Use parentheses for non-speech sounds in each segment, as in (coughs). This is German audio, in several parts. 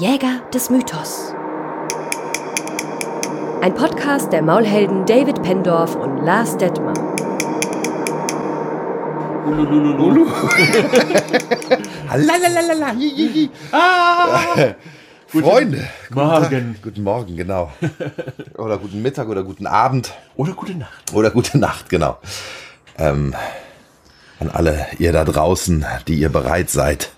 Jäger des Mythos. Ein Podcast der Maulhelden David Pendorf und Lars Detmer. Ululululu. Lalalala. Ah! (laughs) Freunde. Morgen. Guten, Tag, guten Morgen, genau. (laughs) Oder guten Mittag oder guten Abend Oder gute Nacht. oder gute Nacht, genau. Ähm, an alle ihr da draußen, die ihr bereit seid,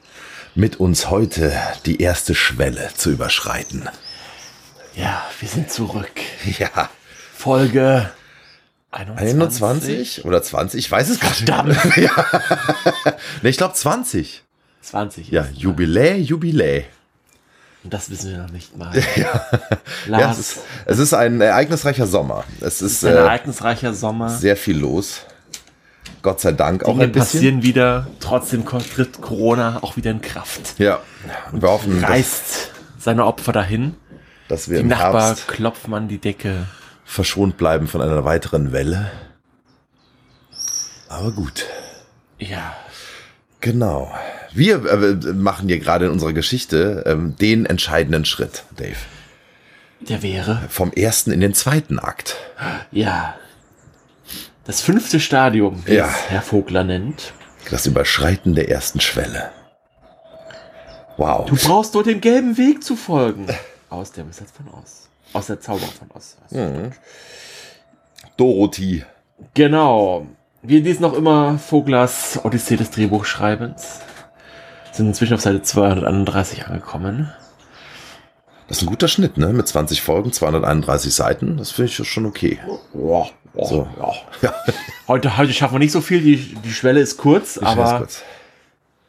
mit uns heute die erste Schwelle zu überschreiten. Ja, wir sind zurück. Ja, Folge 21. 21 oder 20? Ich weiß es gar nicht. Verdammt. (laughs) Nee, ich glaube 20. 20. Ja, ist- Jubiläe, Jubiläe. Und das wissen wir noch nicht mal. (laughs) Ja, Lars, es, ist, es ist ein ereignisreicher Sommer. Es ist ein äh, ereignisreicher Sommer. sehr viel los. Gott sei Dank auch Dinge ein bisschen. passieren wieder. Trotzdem tritt Corona auch wieder in Kraft. Ja, und wir hoffen, Reißt seine Opfer dahin. dass wir Die im Nachbarn Herbst klopfen an die Decke. verschont bleiben von einer weiteren Welle. Aber gut, Ja, genau. Wir äh, machen hier gerade in unserer Geschichte ähm, den entscheidenden Schritt, Dave. der wäre. Vom ersten in den zweiten Akt. Ja. Das fünfte Stadium, wie Ja. es Herr Vogler nennt. Das Überschreiten der ersten Schwelle. Wow. Du brauchst nur dem gelben Weg zu folgen. Aus der Wizard von Oz. Aus der Zauber von Oz. Dorothy. Genau. Wir lesen noch immer Voglers Odyssee des Drehbuchschreibens. Sind inzwischen auf Seite 231 angekommen. Das ist ein guter Schnitt, ne? Mit 20 Folgen, 231 Seiten. Das finde ich schon okay. Ja, ja, So. ja. Ja, Heute, heute schaffen wir nicht so viel. Die, die Schwelle ist kurz, weiß aber kurz.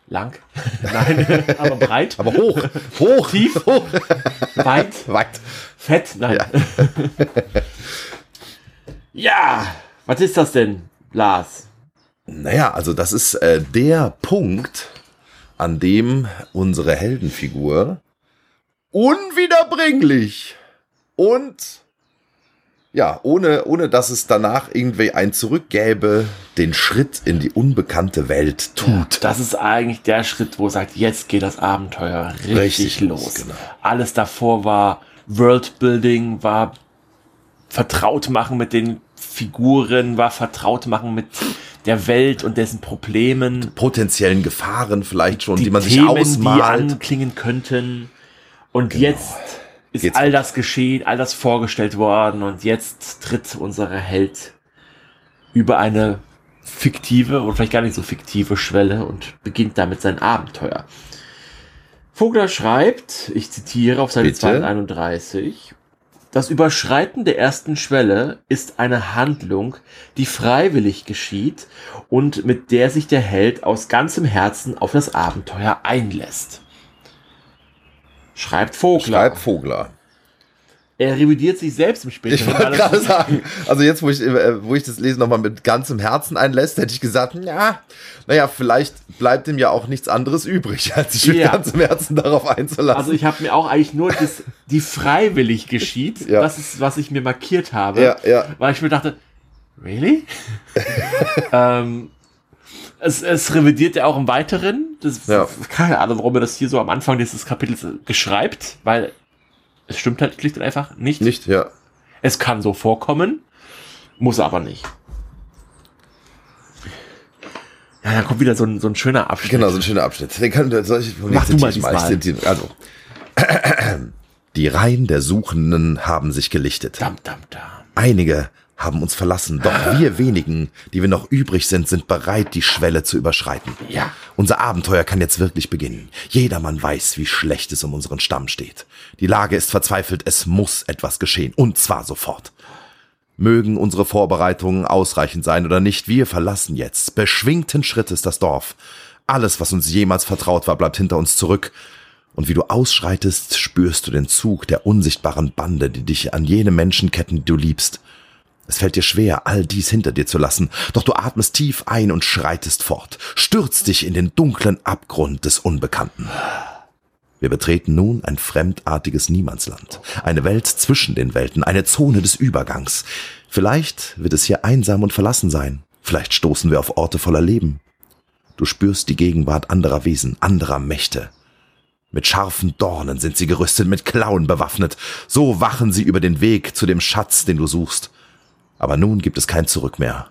lang. (laughs) Nein, aber breit. Aber hoch, hoch, Tief. (laughs) hoch, Weit. weit. Fett. Nein. (laughs) Ja. Was ist das denn, Lars? Naja, also das ist äh, der Punkt, an dem unsere Heldenfigur unwiederbringlich und ja, ohne, ohne dass es danach irgendwie ein Zurück gäbe, den Schritt in die unbekannte Welt tut. Das ist eigentlich der Schritt, wo sagt, jetzt geht das Abenteuer richtig, Richtig los, genau. Alles davor war Worldbuilding, war vertraut machen mit den Figuren, war vertraut machen mit der Welt und dessen Problemen. Potenziellen Gefahren vielleicht schon, die, man sich Themen, ausmalt. Genau. die anklingen könnten. Und jetzt ist Geht's all das geschehen, all das vorgestellt worden und jetzt tritt unser Held über eine fiktive oder vielleicht gar nicht so fiktive Schwelle und beginnt damit sein Abenteuer. Vogler schreibt, ich zitiere auf Seite Bitte? 231, das Überschreiten der ersten Schwelle ist eine Handlung, die freiwillig geschieht und mit der sich der Held aus ganzem Herzen auf das Abenteuer einlässt. Schreibt Vogler. Schreib Vogler. Er revidiert sich selbst im Ich späteren wollte gerade sagen, also jetzt, wo ich, äh, wo ich das Lesen nochmal mit ganzem Herzen einlässt, hätte ich gesagt, ja, naja, vielleicht bleibt ihm ja auch nichts anderes übrig, als sich mit Ja. ganzem Herzen darauf einzulassen. Also ich habe mir auch eigentlich nur das, die freiwillig geschieht, Ja. das ist, was ich mir markiert habe. ja, Weil ich mir dachte, really? (laughs) ähm, es, es revidiert ja auch im Weiteren. Das, Ja. Keine Ahnung, warum er das hier so am Anfang dieses Kapitels geschreibt, weil es stimmt halt schlicht und einfach nicht. nicht, ja. Es kann so vorkommen, muss aber nicht. Ja, da kommt wieder so ein, so ein schöner Abschnitt. Genau, so ein schöner Abschnitt. Den kann, soll ich, Mach du mal diesmal. Ich Also, (clears throat) die Reihen der Suchenden haben sich gelichtet. Dam, dam, dam. Einige haben uns verlassen, doch wir wenigen, die wir noch übrig sind, sind bereit, die Schwelle zu überschreiten. Ja. Unser Abenteuer kann jetzt wirklich beginnen. Jedermann weiß, wie schlecht es um unseren Stamm steht. Die Lage ist verzweifelt, es muss etwas geschehen, und zwar sofort. Mögen unsere Vorbereitungen ausreichend sein oder nicht, wir verlassen jetzt beschwingten Schrittes das Dorf. Alles, was uns jemals vertraut war, bleibt hinter uns zurück. Und wie du ausschreitest, spürst du den Zug der unsichtbaren Bande, die dich an jene Menschen ketten, die du liebst. Es fällt dir schwer, all dies hinter dir zu lassen, doch du atmest tief ein und schreitest fort, stürzt dich in den dunklen Abgrund des Unbekannten. Wir betreten nun ein fremdartiges Niemandsland, eine Welt zwischen den Welten, eine Zone des Übergangs. Vielleicht wird es hier einsam und verlassen sein, vielleicht stoßen wir auf Orte voller Leben. Du spürst die Gegenwart anderer Wesen, anderer Mächte. Mit scharfen Dornen sind sie gerüstet, mit Klauen bewaffnet. So wachen sie über den Weg zu dem Schatz, den du suchst. Aber nun gibt es kein Zurück mehr.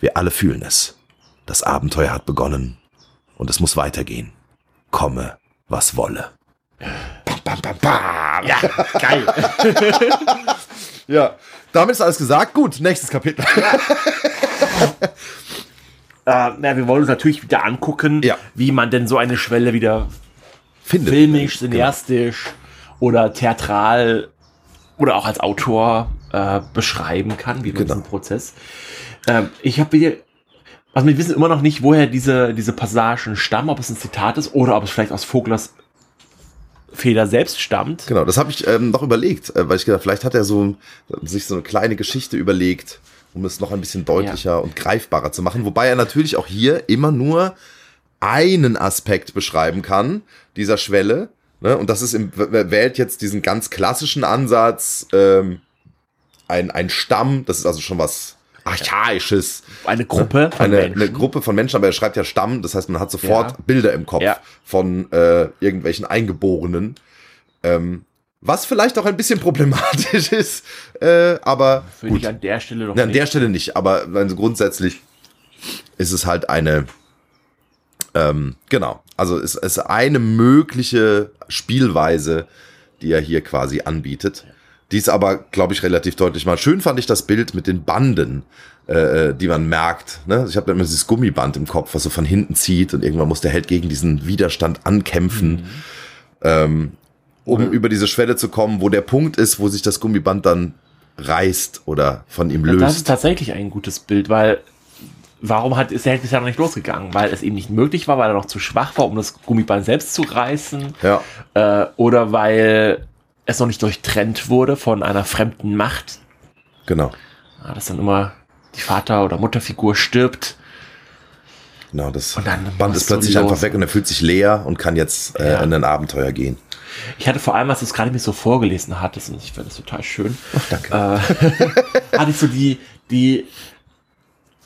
Wir alle fühlen es. Das Abenteuer hat begonnen und es muss weitergehen. Komme, was wolle. Bam, bam, bam, bam. Ja, geil. (laughs) ja, damit ist alles gesagt. Gut, nächstes Kapitel. (laughs) äh, na, wir wollen uns natürlich wieder angucken, Ja. wie man denn so eine Schwelle wieder Findet. filmisch, cineastisch oder theatral oder auch als Autor äh, beschreiben kann, wie Genau. diesen Prozess. Ähm, ich habe hier, also wir wissen immer noch nicht, woher diese, diese Passagen stammen, ob es ein Zitat ist oder ob es vielleicht aus Voglers Feder selbst stammt. Genau, das habe ich ähm, noch überlegt, äh, weil ich gedacht, vielleicht hat er so sich so eine kleine Geschichte überlegt, um es noch ein bisschen deutlicher und greifbarer zu machen. Wobei er natürlich auch hier immer nur einen Aspekt beschreiben kann dieser Schwelle. Ne? Und das ist im, wählt jetzt diesen ganz klassischen Ansatz, ähm, ein, ein Stamm, das ist also schon was Archaisches. Eine Gruppe von eine, Menschen. eine Gruppe von Menschen, aber er schreibt ja Stamm, das heißt, man hat sofort Ja. Bilder im Kopf Ja. von äh, irgendwelchen Eingeborenen. Ähm, was vielleicht auch ein bisschen problematisch (laughs) ist, äh, aber Finde gut. ich an der Stelle doch Ja, an nicht. der Stelle nicht, aber also grundsätzlich ist es halt eine, ähm, genau, also es ist eine mögliche Spielweise, die er hier quasi anbietet. Die ist aber, glaube ich, relativ deutlich mal. Schön fand ich das Bild mit den Banden, äh, die man merkt. Ne? Ich habe da immer dieses Gummiband im Kopf, was so von hinten zieht und irgendwann muss der Held gegen diesen Widerstand ankämpfen, ähm, um über diese Schwelle zu kommen, wo der Punkt ist, wo sich das Gummiband dann reißt oder von ihm Ja, Das ist löst. tatsächlich ein gutes Bild, weil warum hat, ist der Held bisher noch nicht losgegangen? Weil es eben nicht möglich war, weil er noch zu schwach war, um das Gummiband selbst zu reißen. Ja, Äh, oder weil es noch nicht durchtrennt wurde von einer fremden Macht. genau. Ja, dass dann immer die Vater- oder Mutterfigur stirbt. Genau, das Und dann Band ist plötzlich los. einfach weg und er fühlt sich leer und kann jetzt äh, Ja. in ein Abenteuer gehen. Ich hatte vor allem, als du es gerade mir so vorgelesen hattest, und ich fand das total schön, danke. äh, (laughs) hatte ich so die, die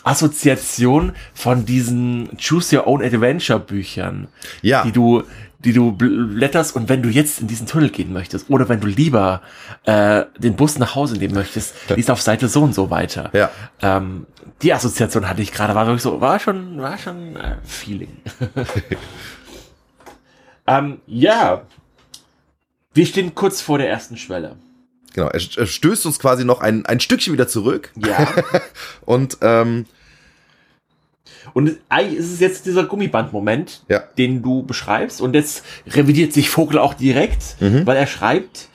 Assoziation von diesen Choose Your Own Adventure Büchern, Ja. die du, die du blätterst und wenn du jetzt in diesen Tunnel gehen möchtest oder wenn du lieber äh, den Bus nach Hause nehmen möchtest, liest auf Seite so und so weiter. Ja. Ähm, die Assoziation hatte ich gerade, war wirklich so, war schon, war schon äh, Feeling. (laughs) ähm, ja, wir stehen kurz vor der ersten Schwelle. Genau, er, stößt uns quasi noch ein, ein Stückchen wieder zurück Ja. (laughs) und ähm, Und es- eigentlich ist es jetzt dieser Gummiband-Moment, Ja. den du beschreibst. Und jetzt revidiert sich Vogel auch direkt, Mhm. weil er schreibt,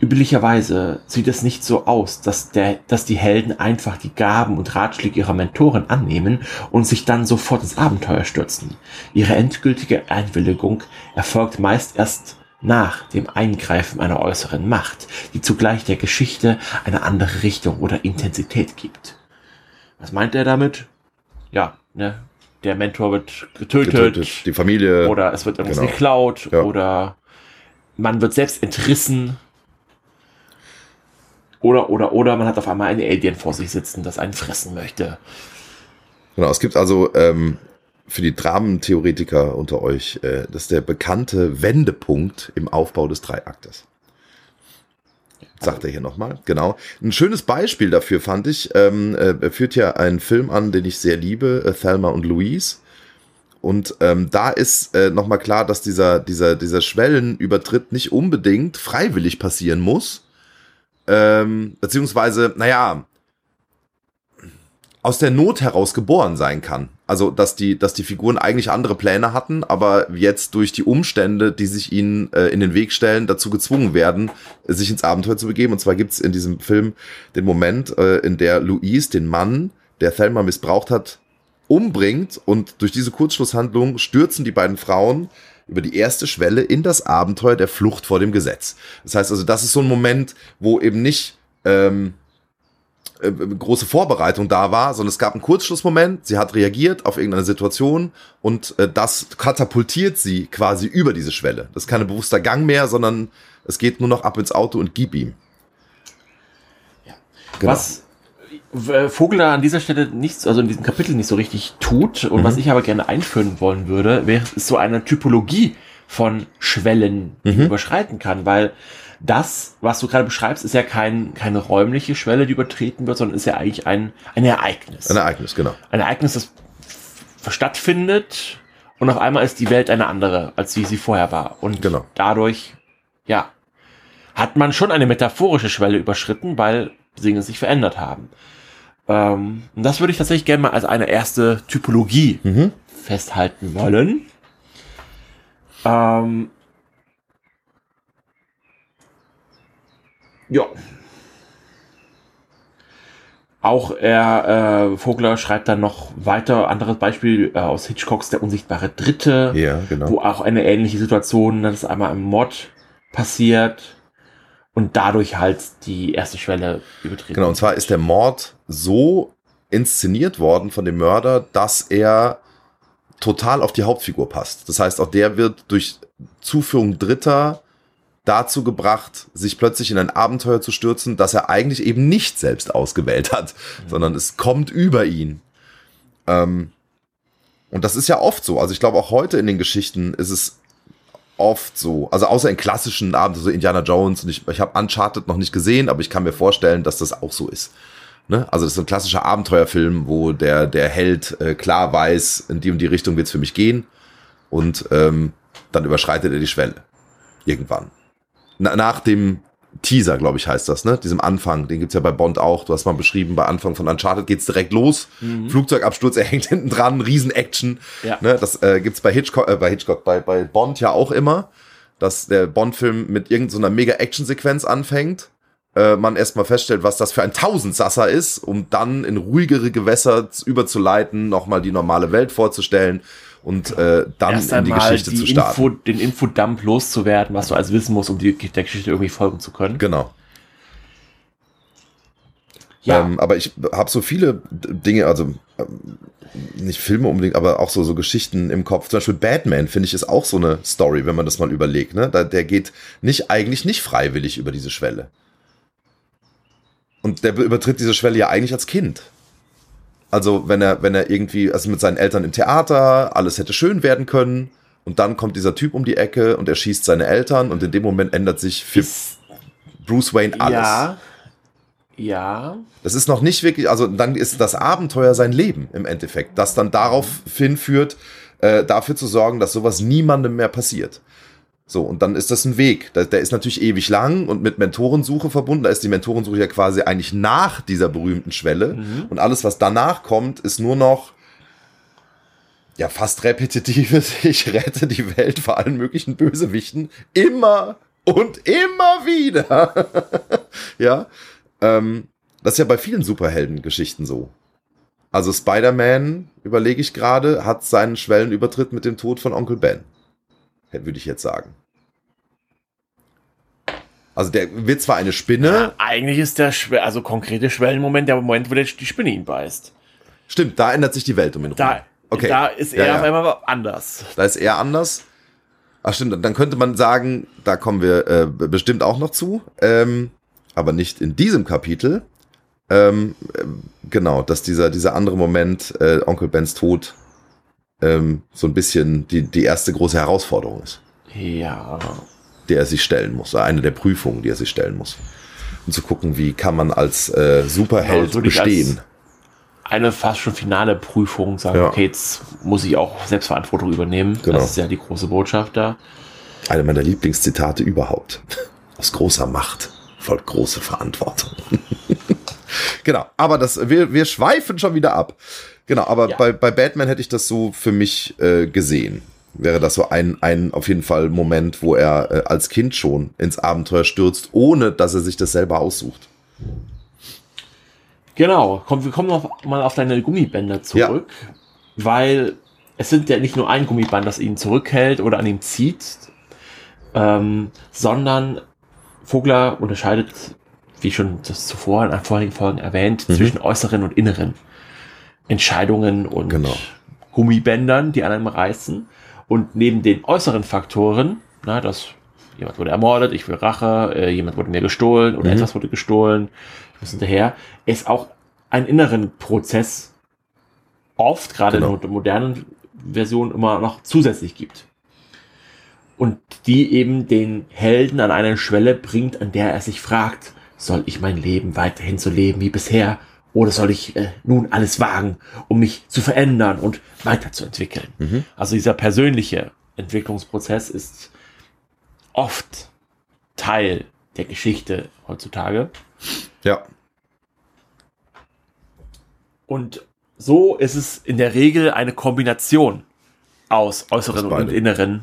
üblicherweise sieht es nicht so aus, dass, der, dass die Helden einfach die Gaben und Ratschläge ihrer Mentoren annehmen und sich dann sofort ins Abenteuer stürzen. Ihre endgültige Einwilligung erfolgt meist erst nach dem Eingreifen einer äußeren Macht, die zugleich der Geschichte eine andere Richtung oder Intensität gibt. Was meint er damit? Ja, ne, der Mentor wird getötet, getötet, die Familie. oder es wird irgendwas Genau. geklaut Ja. oder man wird selbst entrissen. Oder, oder, oder man hat auf einmal ein Alien vor sich sitzen, das einen fressen möchte. Genau, es gibt also ähm, für die Dramentheoretiker unter euch, äh, das ist der bekannte Wendepunkt im Aufbau des Dreiaktes. Sagt er hier nochmal, genau. Ein schönes Beispiel dafür fand ich, ähm, äh, er führt ja einen Film an, den ich sehr liebe, äh, Thelma und Louise. Und ähm, da ist äh, nochmal klar, dass dieser, dieser, dieser Schwellenübertritt nicht unbedingt freiwillig passieren muss. Ähm, beziehungsweise, naja, aus der Not heraus geboren sein kann. Also, dass die, dass die Figuren eigentlich andere Pläne hatten, aber jetzt durch die Umstände, die sich ihnen äh, in den Weg stellen, dazu gezwungen werden, sich ins Abenteuer zu begeben. Und zwar gibt's in diesem Film den Moment, äh, in der Louise den Mann, der Thelma missbraucht hat, umbringt und durch diese Kurzschlusshandlung stürzen die beiden Frauen über die erste Schwelle in das Abenteuer der Flucht vor dem Gesetz. Das heißt also, das ist so ein Moment, wo eben nicht ähm, äh, große Vorbereitung da war, sondern es gab einen Kurzschlussmoment, sie hat reagiert auf irgendeine Situation und äh, das katapultiert sie quasi über diese Schwelle. Das ist kein bewusster Gang mehr, sondern es geht nur noch ab ins Auto und gib ihm. Genau. Was äh, Vogel da an dieser Stelle nichts, also in diesem Kapitel nicht so richtig tut und Mhm. was ich aber gerne einführen wollen würde, wäre so eine Typologie von Schwellen die Mhm. man überschreiten kann, weil das, was du gerade beschreibst, ist ja kein, keine räumliche Schwelle, die übertreten wird, sondern ist ja eigentlich ein, ein Ereignis. Ein Ereignis, genau. ein Ereignis, das stattfindet und auf einmal ist die Welt eine andere, als wie sie vorher war. Und Genau. dadurch, ja, hat man schon eine metaphorische Schwelle überschritten, weil Dinge sich verändert haben. Ähm, und das würde ich tatsächlich gerne mal als eine erste Typologie Mhm. festhalten wollen. Ähm, ja. Auch er, äh, Vogler schreibt dann noch weiter, anderes Beispiel äh, aus Hitchcocks Der unsichtbare Dritte, Ja, genau. wo auch eine ähnliche Situation, dass einmal ein Mord passiert und dadurch halt die erste Schwelle übertreten. Genau, und zwar ist der Mord so inszeniert worden von dem Mörder, dass er total auf die Hauptfigur passt. Das heißt, auch der wird durch Zuführung Dritter dazu gebracht, sich plötzlich in ein Abenteuer zu stürzen, das er eigentlich eben nicht selbst ausgewählt hat, sondern es kommt über ihn. Ähm, und das ist ja oft so. Also ich glaube, auch heute in den Geschichten ist es oft so. Also außer in klassischen Abenteuern, so Indiana Jones. Und ich, ich habe Uncharted noch nicht gesehen, aber ich kann mir vorstellen, dass das auch so ist. Ne? Also das ist ein klassischer Abenteuerfilm, wo der, der Held äh, klar weiß, in die und die Richtung wird's für mich gehen. Und ähm, dann überschreitet er die Schwelle. Irgendwann. Na, nach dem Teaser, glaube ich, heißt das, ne? Diesem Anfang, den gibt's ja bei Bond auch. Du hast mal beschrieben, bei Anfang von Uncharted geht's direkt los. Flugzeugabsturz, er (laughs) hängt hinten dran, Riesen-Action. Ja. Ne? Das äh, gibt's bei Hitchcock, äh, bei Hitchcock, bei, bei Bond ja auch immer, dass der Bond-Film mit irgendeiner mega Action-Sequenz anfängt. Äh, man erstmal feststellt, was das für ein Tausendsasser ist, um dann in ruhigere Gewässer überzuleiten, nochmal die normale Welt vorzustellen und äh, dann Erst in die Geschichte die zu starten. Info, den Infodump loszuwerden, was du alles wissen musst, um die, der Geschichte irgendwie folgen zu können. Genau. Ja, Ähm, aber ich habe so viele Dinge, also ähm, nicht Filme unbedingt, aber auch so, so Geschichten im Kopf. Zum Beispiel Batman, finde ich, ist auch so eine Story, wenn man das mal überlegt. Ne? Da, der geht nicht eigentlich nicht freiwillig über diese Schwelle. Und der übertritt diese Schwelle ja eigentlich als Kind. Also wenn er, wenn er irgendwie, also mit seinen Eltern im Theater, alles hätte schön werden können. Und dann kommt dieser Typ um die Ecke und er schießt seine Eltern und in dem Moment ändert sich für ist, Bruce Wayne alles. ja, ja, Das ist noch nicht wirklich, also dann ist das Abenteuer sein Leben im Endeffekt, das dann darauf hinführt, äh, dafür zu sorgen, dass sowas niemandem mehr passiert. So, und dann ist das ein Weg. Der, der ist natürlich ewig lang und mit Mentorensuche verbunden. Da ist die Mentorensuche ja quasi eigentlich nach dieser berühmten Schwelle. Und alles, was danach kommt, ist nur noch ja fast repetitives. (laughs) Ich rette die Welt vor allen möglichen Bösewichten. Immer und immer wieder. (laughs) ja. Ähm, das ist ja bei vielen Superheldengeschichten so. Also Spider-Man, überlege ich gerade, hat seinen Schwellenübertritt mit dem Tod von Onkel Ben. Würde ich jetzt sagen. Also der wird zwar eine Spinne, eigentlich ist der Schwe also konkrete Schwellenmoment der Moment, wo der, die Spinne ihn beißt. stimmt, da ändert sich die Welt um ihn rum. Da, Okay. da ist Ja, er ja. auf einmal anders. Da ist er anders. Ach stimmt, dann könnte man sagen, da kommen wir äh, bestimmt auch noch zu, ähm, aber nicht in diesem Kapitel. Ähm, ähm, genau, dass dieser, dieser andere Moment, äh, Onkel Bens Tod, ähm, so ein bisschen die, die erste große Herausforderung ist, Ja, der er sich stellen muss, eine der Prüfungen, die er sich stellen muss. Und zu gucken, wie kann man als äh, Superheld würde ich bestehen. eine fast schon finale Prüfung sagen, Ja. okay, jetzt muss ich auch Selbstverantwortung übernehmen. Genau. Das ist ja die große Botschaft da. Eine meiner Lieblingszitate überhaupt. (laughs) Aus großer Macht folgt große Verantwortung. (laughs) genau, aber das, wir, wir schweifen schon wieder ab. Genau, aber Ja. bei, bei Batman hätte ich das so für mich äh, gesehen. Wäre das so ein, ein auf jeden Fall Moment, wo er äh, als Kind schon ins Abenteuer stürzt, ohne dass er sich das selber aussucht. Genau, komm, wir kommen noch mal auf deine Gummibänder zurück, weil es sind ja nicht nur ein Gummiband, das ihn zurückhält oder an ihm zieht, ähm, sondern Vogler unterscheidet, wie schon das zuvor in vorigen Folgen erwähnt, Mhm. zwischen äußeren und inneren Entscheidungen und Genau. Gummibändern, die an einem reißen. Und neben den äußeren Faktoren, na, dass jemand wurde ermordet, ich will Rache, äh, jemand wurde mir gestohlen oder Mhm. etwas wurde gestohlen, ich muss hinterher, es auch einen inneren Prozess oft, gerade Genau. in der modernen Version, immer noch zusätzlich gibt. und die eben den Helden an eine Schwelle bringt, an der er sich fragt, soll ich mein Leben weiterhin so leben wie bisher oder soll ich äh, nun alles wagen, um mich zu verändern und weiterzuentwickeln? Mhm. Also dieser persönliche Entwicklungsprozess ist oft Teil der Geschichte heutzutage. Ja. Und so ist es in der Regel eine Kombination aus äußeren und inneren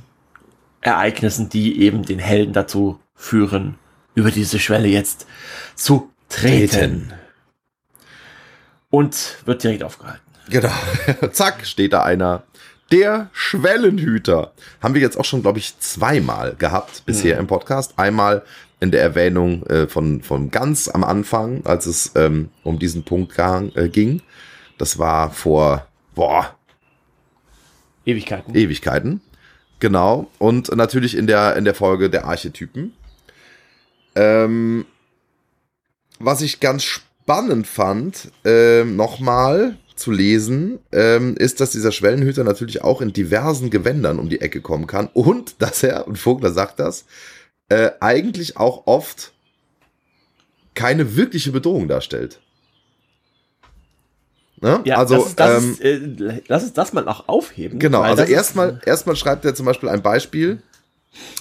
Ereignissen, die eben den Helden dazu führen, über diese Schwelle jetzt zu treten. Treten. Und wird direkt aufgehalten. Genau. (laughs) Zack, steht da einer. Der Schwellenhüter. Haben wir jetzt auch schon, glaube ich, zweimal gehabt bisher im Podcast. Einmal in der Erwähnung äh, von, von ganz am Anfang, als es ähm, um diesen Punkt gang, äh, ging. Das war vor, boah, Ewigkeiten. Ewigkeiten. Genau. Und natürlich in der, in der Folge der Archetypen. Ähm, was ich ganz spannend fand, ähm, nochmal zu lesen, ähm, ist, dass dieser Schwellenhüter natürlich auch in diversen Gewändern um die Ecke kommen kann und (laughs) dass er, und Vogler sagt das, äh, eigentlich auch oft keine wirkliche Bedrohung darstellt. Ne? ja, also, das ist, das ähm, ist, äh, lass uns das mal auch aufheben. Genau, also erstmal, erstmal schreibt er zum Beispiel ein Beispiel.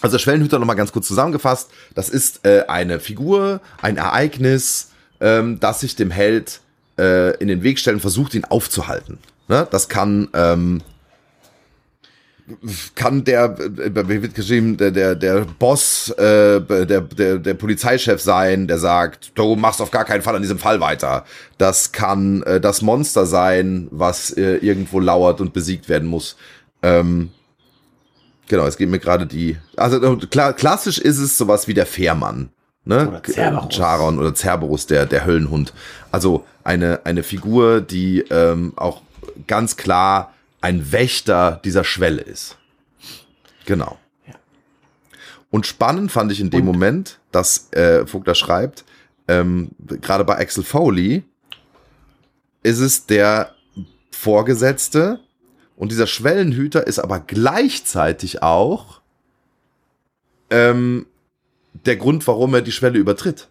Also Schwellenhüter nochmal ganz kurz zusammengefasst. Das ist äh, eine Figur, ein Ereignis, ähm, das sich dem Held äh, in den Weg stellt und versucht, ihn aufzuhalten. Ne? Das kann, ähm, kann der, äh, wie wird geschrieben, der, der, der Boss, äh, der, der, der Polizeichef sein, der sagt, du machst auf gar keinen Fall an diesem Fall weiter. Das kann äh, das Monster sein, was äh, irgendwo lauert und besiegt werden muss. Ähm, genau, es geht mir gerade die. Also klar, klassisch ist es sowas wie der Fährmann. Ne? Oder Cerberus. Charon oder Cerberus, der, der Höllenhund. Also eine, eine Figur, die ähm, auch ganz klar ein Wächter dieser Schwelle ist. Genau. Ja. Und spannend fand ich in dem Und- Moment, dass äh, Vogler schreibt, ähm, gerade bei Axel Foley ist es der Vorgesetzte und dieser Schwellenhüter ist aber gleichzeitig auch ähm, der Grund, warum er die Schwelle übertritt.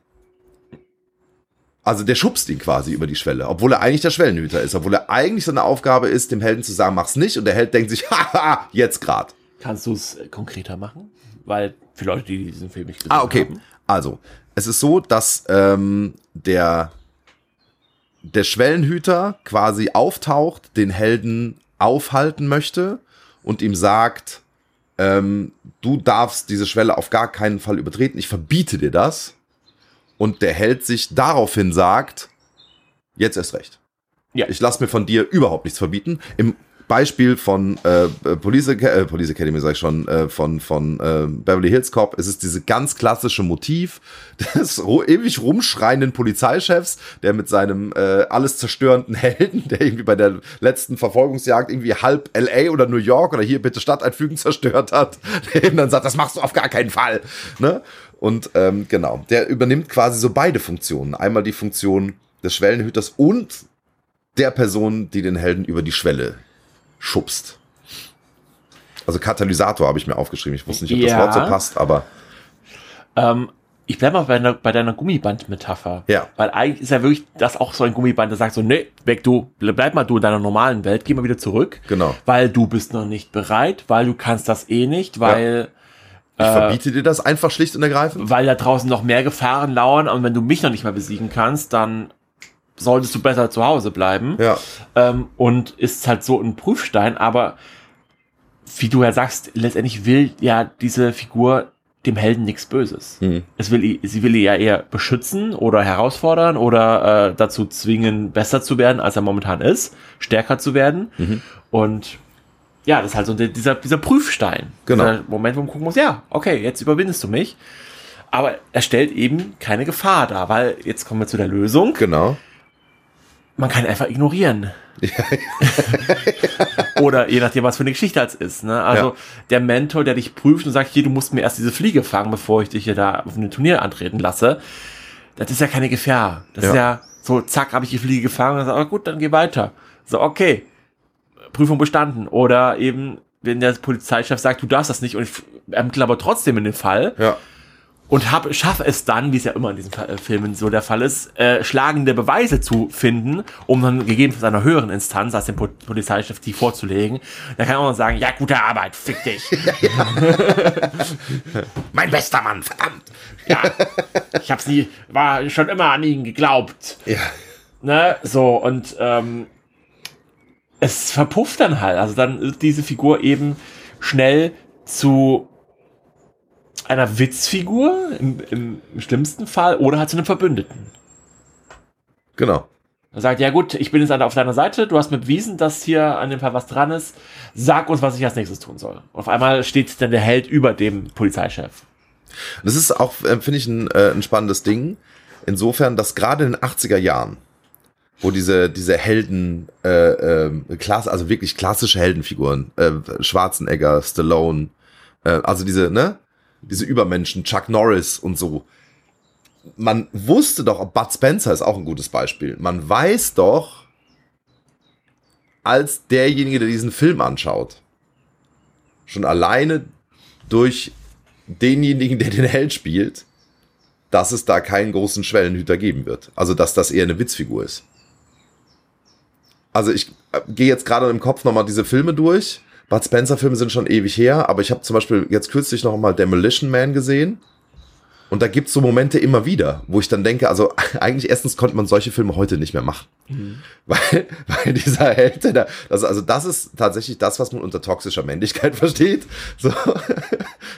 Also der schubst ihn quasi über die Schwelle, obwohl er eigentlich der Schwellenhüter ist, obwohl er eigentlich seine Aufgabe ist, dem Helden zu sagen, mach's nicht und der Held denkt sich, (laughs) haha, jetzt grad. Kannst du es äh, konkreter machen? Weil für Leute, die diesen Film nicht gesehen Ah, okay. haben. Also, es ist so, dass ähm, der, der Schwellenhüter quasi auftaucht, den Helden aufhalten möchte und ihm sagt, ähm, du darfst diese Schwelle auf gar keinen Fall übertreten, ich verbiete dir das. Und der Held sich daraufhin sagt, jetzt erst recht. Ja. Ich lasse mir von dir überhaupt nichts verbieten. Im Beispiel von äh, Police, Ac- äh, Police Academy, sag ich schon, äh, von, von äh, Beverly Hills Cop, es ist diese ganz klassische Motiv (laughs) des ewig rumschreienden Polizeichefs, der mit seinem äh, alles zerstörenden (laughs) Helden, der irgendwie bei der letzten Verfolgungsjagd irgendwie halb LA oder New York oder hier bitte Stadteinfügen (laughs) zerstört hat, der ihm dann sagt, das machst du auf gar keinen Fall. Ne? Und ähm, genau, der übernimmt quasi so beide Funktionen. Einmal die Funktion des Schwellenhüters und der Person, die den Helden über die Schwelle schubst. Also Katalysator habe ich mir aufgeschrieben. Ich wusste nicht, ob das Ja. Wort so passt, aber Ähm, ich bleibe mal bei, deiner- bei deiner Gummiband-Metapher. Ja. Weil eigentlich ist ja wirklich das auch so ein Gummiband, der sagt so, nee, weg du, bleib mal du in deiner normalen Welt, geh mal wieder zurück. Genau. Weil du bist noch nicht bereit, weil du kannst das eh nicht, weil, ich Äh, verbiete dir das einfach schlicht und ergreifend. weil da draußen noch mehr Gefahren lauern und wenn du mich noch nicht mal besiegen kannst, dann solltest du besser zu Hause bleiben. Ja, ähm, und ist halt so ein Prüfstein, aber wie du ja sagst, letztendlich will ja diese Figur dem Helden nichts Böses. Mhm. Es will, sie will ihn ja eher beschützen oder herausfordern oder äh, dazu zwingen, besser zu werden, als er momentan ist, stärker zu werden. Mhm. Und ja, das ist halt so dieser, dieser Prüfstein. Genau. Dieser Moment, wo man gucken muss, ja, okay, jetzt überwindest du mich. Aber er stellt eben keine Gefahr dar, weil jetzt kommen wir zu der Lösung. genau. Man kann einfach ignorieren. (laughs) Oder je nachdem, was für eine Geschichte das ist. Ne? Also Ja. der Mentor, der dich prüft und sagt, hier, du musst mir erst diese Fliege fangen, bevor ich dich hier da auf ein Turnier antreten lasse. Das ist ja keine Gefahr. Das ist Ja. so, zack, habe ich die Fliege gefangen und sage, oh, gut, dann geh weiter. So, okay, Prüfung bestanden. Oder eben, wenn der Polizeichef sagt, du darfst das nicht und ich ermittle aber trotzdem in den Fall Ja. Und hab, schaffe es dann, wie es ja immer in diesen äh, Filmen so der Fall ist, äh, schlagende Beweise zu finden, um dann gegebenenfalls einer höheren Instanz als dem Po- Polizeichef die vorzulegen. Da kann noch sagen, ja, gute Arbeit, fick dich. (laughs) Mein bester Mann, verdammt. ja, ich hab's nie, war schon immer an ihn geglaubt. Ja. Ne, so, und ähm, es verpufft dann halt. Also dann ist diese Figur eben schnell zu einer Witzfigur im, im schlimmsten Fall oder halt zu einem Verbündeten. Genau. Er sagt, ja gut, ich bin jetzt auf deiner Seite, du hast mir bewiesen, dass hier an dem Fall was dran ist. Sag uns, was ich als nächstes tun soll. Und auf einmal steht dann der Held über dem Polizeichef. Das ist auch, äh, finde ich, ein, äh, ein spannendes Ding. Insofern, dass gerade in den 80er Jahren, wo diese, diese Helden, äh, äh, klass, also wirklich klassische Heldenfiguren, äh, Schwarzenegger, Stallone, äh, also diese, ne, diese Übermenschen, Chuck Norris und so. Man wusste doch, Bud Spencer ist auch ein gutes Beispiel. Man weiß doch, als derjenige, der diesen Film anschaut, schon alleine durch denjenigen, der den Held spielt, dass es da keinen großen Schwellenhüter geben wird. Also, dass das eher eine Witzfigur ist. Also, ich äh, gehe jetzt gerade im Kopf nochmal diese Filme durch. Bud Spencer-Filme sind schon ewig her, aber ich habe zum Beispiel jetzt kürzlich noch mal Demolition Man gesehen. Und da gibt's so Momente immer wieder, wo ich dann denke, also (laughs) eigentlich erstens konnte man solche Filme heute nicht mehr machen. (laughs) Weil, weil dieser Held, der, das, also das ist tatsächlich das, was man unter toxischer Männlichkeit (laughs) versteht. So,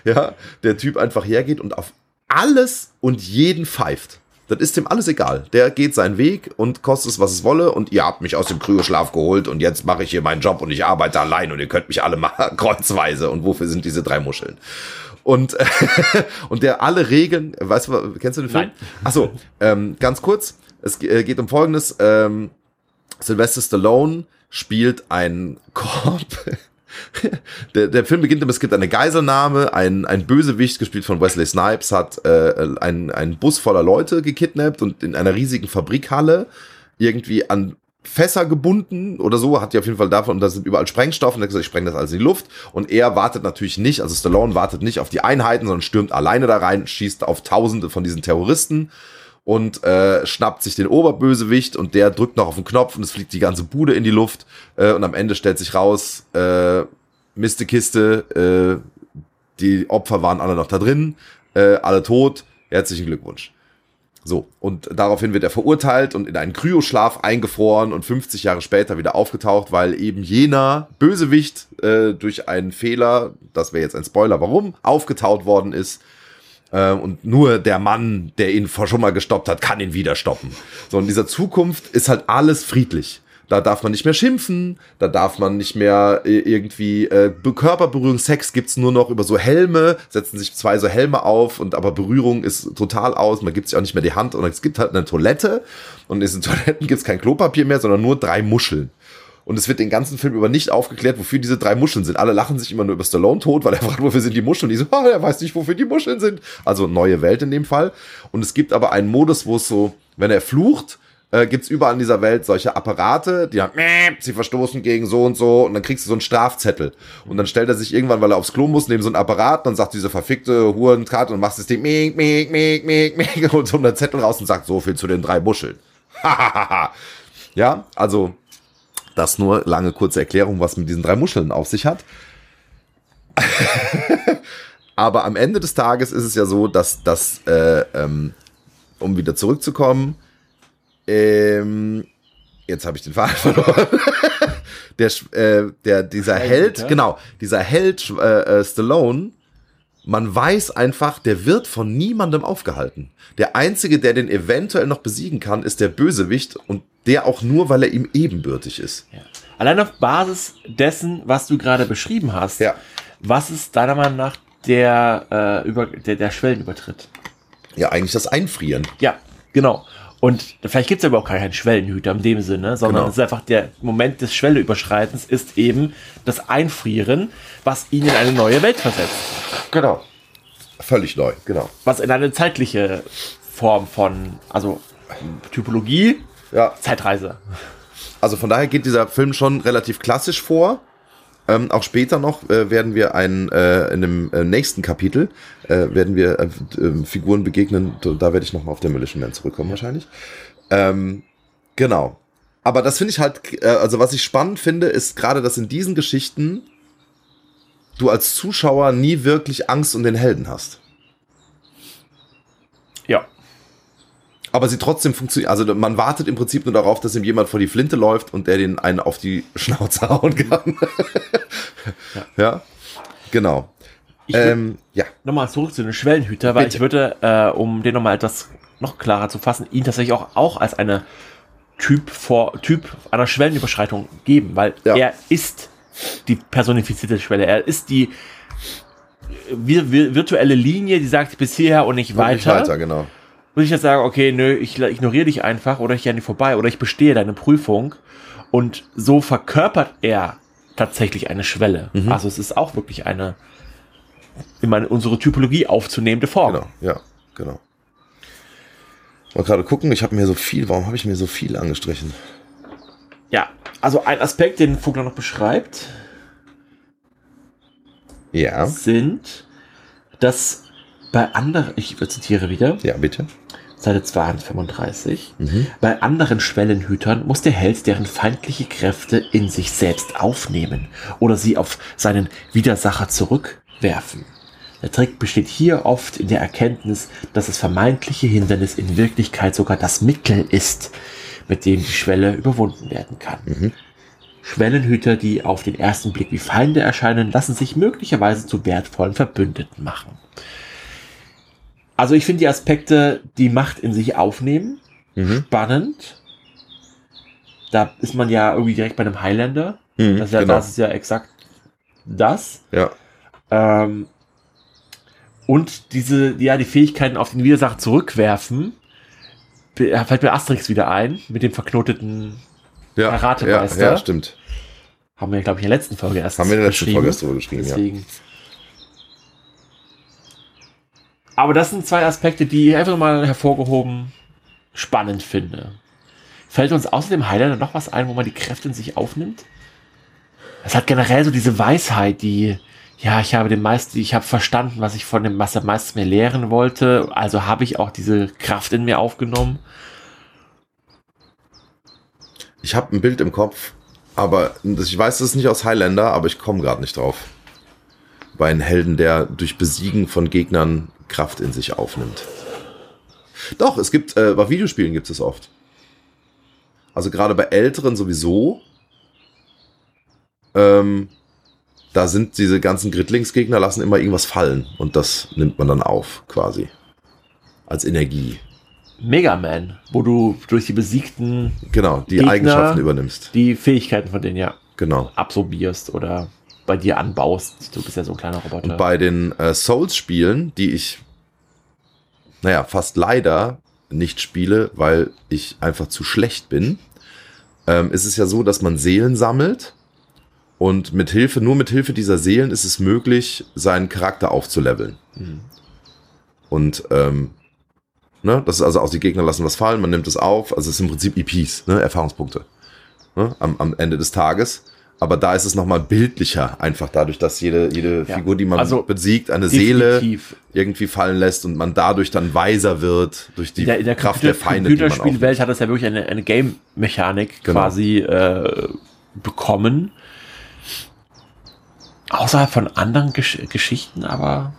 ja, der Typ einfach hergeht und auf alles und jeden pfeift. Das ist dem alles egal. Der geht seinen Weg und kostet es, was es wolle. Und ihr habt mich aus dem Kryoschlaf geholt und jetzt mache ich hier meinen Job und ich arbeite allein und ihr könnt mich alle mal (laughs) kreuzweise. Und wofür sind diese drei Muscheln? Und, (laughs) und der alle Regeln, weißt du, kennst du den Film? Nein. Achso, ähm, ganz kurz. Es äh, geht um Folgendes. Ähm, Sylvester Stallone spielt einen Korb. (laughs) Der, der Film beginnt damit, es gibt eine Geiselnahme, ein, ein Bösewicht, gespielt von Wesley Snipes, hat äh, einen, einen Bus voller Leute gekidnappt und in einer riesigen Fabrikhalle irgendwie an Fässer gebunden oder so, hat die auf jeden Fall davon, und da sind überall Sprengstoffe, und er hat gesagt, ich spreng das alles in die Luft. Und er wartet natürlich nicht, also Stallone wartet nicht auf die Einheiten, sondern stürmt alleine da rein, schießt auf tausende von diesen Terroristen und äh, schnappt sich den Oberbösewicht und der drückt noch auf den Knopf und es fliegt die ganze Bude in die Luft äh, und am Ende stellt sich raus, äh, Miste Kiste, äh, die Opfer waren alle noch da drin, äh, alle tot, herzlichen Glückwunsch. So, und daraufhin wird er verurteilt und in einen Kryoschlaf eingefroren und 50 Jahre später wieder aufgetaucht, weil eben jener Bösewicht äh, durch einen Fehler, das wäre jetzt ein Spoiler, warum, aufgetaut worden ist. Äh, und nur der Mann, der ihn vor schon mal gestoppt hat, kann ihn wieder stoppen. So, in dieser Zukunft ist halt alles friedlich. Da darf man nicht mehr schimpfen, da darf man nicht mehr äh, irgendwie äh, Be- Körperberührung, Sex gibt's nur noch über so Helme, setzen sich zwei so Helme auf und aber Berührung ist total aus, man gibt sich auch nicht mehr die Hand und es gibt halt eine Toilette und in diesen (laughs) Toiletten gibt's kein Klopapier mehr, sondern nur drei Muscheln. Und es wird den ganzen Film über nicht aufgeklärt, wofür diese drei Muscheln sind. Alle lachen sich immer nur über Stallone tot, weil er fragt, wofür sind die Muscheln? Und die so, (laughs) ah, er weiß nicht, wofür die Muscheln sind. Also neue Welt in dem Fall. Und es gibt aber einen Modus, wo es so, wenn er flucht, äh, gibt's überall in dieser Welt solche Apparate, die haben, "Mäh, sie verstoßen gegen so und so und dann kriegst du so einen Strafzettel. Und dann stellt er sich irgendwann, weil er aufs Klo muss, neben so einen Apparat und dann sagt diese verfickte Hurenkarte und macht das Ding, mink, mink, mink, mink, mink, und so einen Zettel raus und sagt, so viel zu den drei Muscheln. (laughs) ja, also das nur lange kurze Erklärung, was mit diesen drei Muscheln auf sich hat. (laughs) Aber am Ende des Tages ist es ja so, dass das, äh, ähm, um wieder zurückzukommen, ähm, jetzt habe ich den Faden (laughs) verloren. der, äh, der, dieser Held, genau, dieser Held äh, äh, Stallone, man weiß einfach, der wird von niemandem aufgehalten. Der einzige, der den eventuell noch besiegen kann, ist der Bösewicht und der auch nur, weil er ihm ebenbürtig ist. Ja. Allein auf Basis dessen, was du gerade beschrieben hast, Ja. was ist deiner Meinung nach der, äh, über, der, der Schwellenübertritt? Ja, eigentlich das Einfrieren. Ja, genau. Und vielleicht gibt es aber auch keinen Schwellenhüter in dem Sinne, sondern Genau. es ist einfach der Moment des Schwelleüberschreitens ist eben das Einfrieren, was ihn in eine neue Welt versetzt. Genau. Völlig neu, genau. Was in eine zeitliche Form von, also Typologie, Ja, Zeitreise. also von daher geht dieser Film schon relativ klassisch vor. Ähm, auch später noch äh, werden wir ein, äh, in dem äh, nächsten Kapitel äh, werden wir äh, äh, Figuren begegnen. Da werde ich nochmal auf Demolition Man zurückkommen wahrscheinlich. Ähm, genau. Aber das finde ich halt, also was ich spannend finde, ist gerade, dass in diesen Geschichten du als Zuschauer nie wirklich Angst um den Helden hast. Ja. Aber sie trotzdem funktioniert. Also man wartet im Prinzip nur darauf, dass ihm jemand vor die Flinte läuft und der den einen auf die Schnauze (laughs) hauen kann. ja. ja. Genau. Ähm, ja. Nochmal zurück zu den Schwellenhüter, weil Bitte. ich würde, äh, um den nochmal etwas noch klarer zu fassen, ihn tatsächlich auch, auch als eine Typ vor Typ einer Schwellenüberschreitung geben, weil ja. er ist die personifizierte Schwelle. Er ist die virtuelle Linie, die sagt bis hierher und nicht weiter. Nicht weiter, genau. Muss ich jetzt sagen, okay, nö, ich ignoriere dich einfach oder ich gehe nicht vorbei oder ich bestehe deine Prüfung. Und so verkörpert er tatsächlich eine Schwelle. Mhm. Also es ist auch wirklich eine in meine, unsere Typologie aufzunehmende Form. Genau, ja, genau. Mal gerade gucken, ich habe mir so viel, warum habe ich mir so viel angestrichen? Ja, also ein Aspekt, den Vogler noch beschreibt, ja. sind, dass bei anderen, ich zitiere wieder. Ja, bitte. Seite 235. Mhm. Bei anderen Schwellenhütern muss der Held deren feindliche Kräfte in sich selbst aufnehmen oder sie auf seinen Widersacher zurückwerfen. Der Trick besteht hier oft in der Erkenntnis, dass das vermeintliche Hindernis in Wirklichkeit sogar das Mittel ist, mit dem die Schwelle überwunden werden kann. Mhm. Schwellenhüter, die auf den ersten Blick wie Feinde erscheinen, lassen sich möglicherweise zu wertvollen Verbündeten machen. Also ich finde die Aspekte, die Macht in sich aufnehmen, mhm. spannend. Da ist man ja irgendwie direkt bei einem Highlander. Mhm, das, ist ja, genau. das ist ja exakt das. Ja. Ähm, und diese, ja, die Fähigkeiten auf den Widersacher zurückwerfen, fällt mir Asterix wieder ein, mit dem verknoteten ja, Karatemeister. Ja, ja, stimmt. Haben wir, glaube ich, in der letzten Folge erst Haben wir in der letzten Folge erst drüber geschrieben, Deswegen. ja. Aber das sind zwei Aspekte, die ich einfach mal hervorgehoben spannend finde. Fällt uns außer dem Highlander noch was ein, wo man die Kräfte in sich aufnimmt? Es hat generell so diese Weisheit, die, ja, ich habe den meisten, ich habe verstanden, was ich von dem, was er meistens mir lehren wollte, also habe ich auch diese Kraft in mir aufgenommen. Ich habe ein Bild im Kopf, aber ich weiß, es ist nicht aus Highlander, aber ich komme gerade nicht drauf. Bei einem Helden, der durch Besiegen von Gegnern Kraft in sich aufnimmt. Doch, es gibt, äh, bei Videospielen gibt es oft. Also gerade bei Älteren sowieso. Ähm, da sind diese ganzen Gridlingsgegner lassen immer irgendwas fallen und das nimmt man dann auf, quasi. Als Energie. Mega Man, wo du durch die besiegten genau die Gegner Eigenschaften übernimmst, die Fähigkeiten von denen ja genau absorbierst oder bei dir anbaust. Du bist ja so ein kleiner Roboter. Und bei den äh, Souls-Spielen, die ich, naja, fast leider nicht spiele, weil ich einfach zu schlecht bin, ähm, ist es ja so, dass man Seelen sammelt und mit Hilfe, nur mit Hilfe dieser Seelen ist es möglich, seinen Charakter aufzuleveln. Mhm. Und ähm, ne, das ist also auch die Gegner lassen was fallen, man nimmt es auf, also es ist im Prinzip EPs, ne, Erfahrungspunkte. Ne, am, am Ende des Tages. Aber da ist es nochmal bildlicher, einfach dadurch, dass jede, jede ja. Figur, die man also besiegt, eine definitiv. Seele irgendwie fallen lässt und man dadurch dann weiser wird durch die der, der Kraft Computer, der Feinde. In der Computerspielwelt hat das ja wirklich eine, eine Game-Mechanik genau. quasi äh, bekommen. Außerhalb von anderen Gesch Geschichten, aber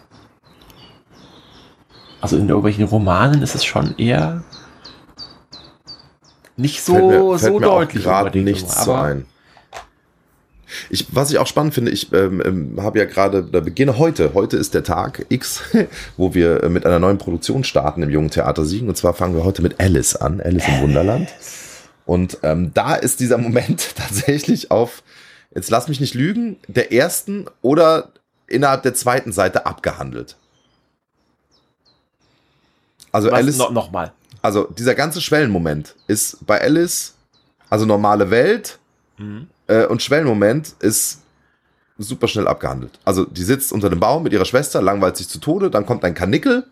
also in irgendwelchen Romanen ist es schon eher nicht so, fällt mir, fällt so deutlich. Gerade nichts aber, so ein. Ich, was ich auch spannend finde, ich ähm, ähm, habe ja gerade, da beginne heute, heute ist der Tag X, (laughs) wo wir äh, mit einer neuen Produktion starten im Jungen Theater Siegen. Und zwar fangen wir heute mit Alice an, Alice im Wunderland. Und ähm, da ist dieser Moment (laughs) tatsächlich auf, jetzt lass mich nicht lügen, der ersten oder innerhalb der zweiten Seite abgehandelt. Also Was, Alice. No, Nochmal. Also dieser ganze Schwellenmoment ist bei Alice, also normale Welt, mhm. Äh, und Schwellenmoment ist super schnell abgehandelt. Also die sitzt unter dem Baum mit ihrer Schwester, langweilt sich zu Tode, dann kommt ein Kanickel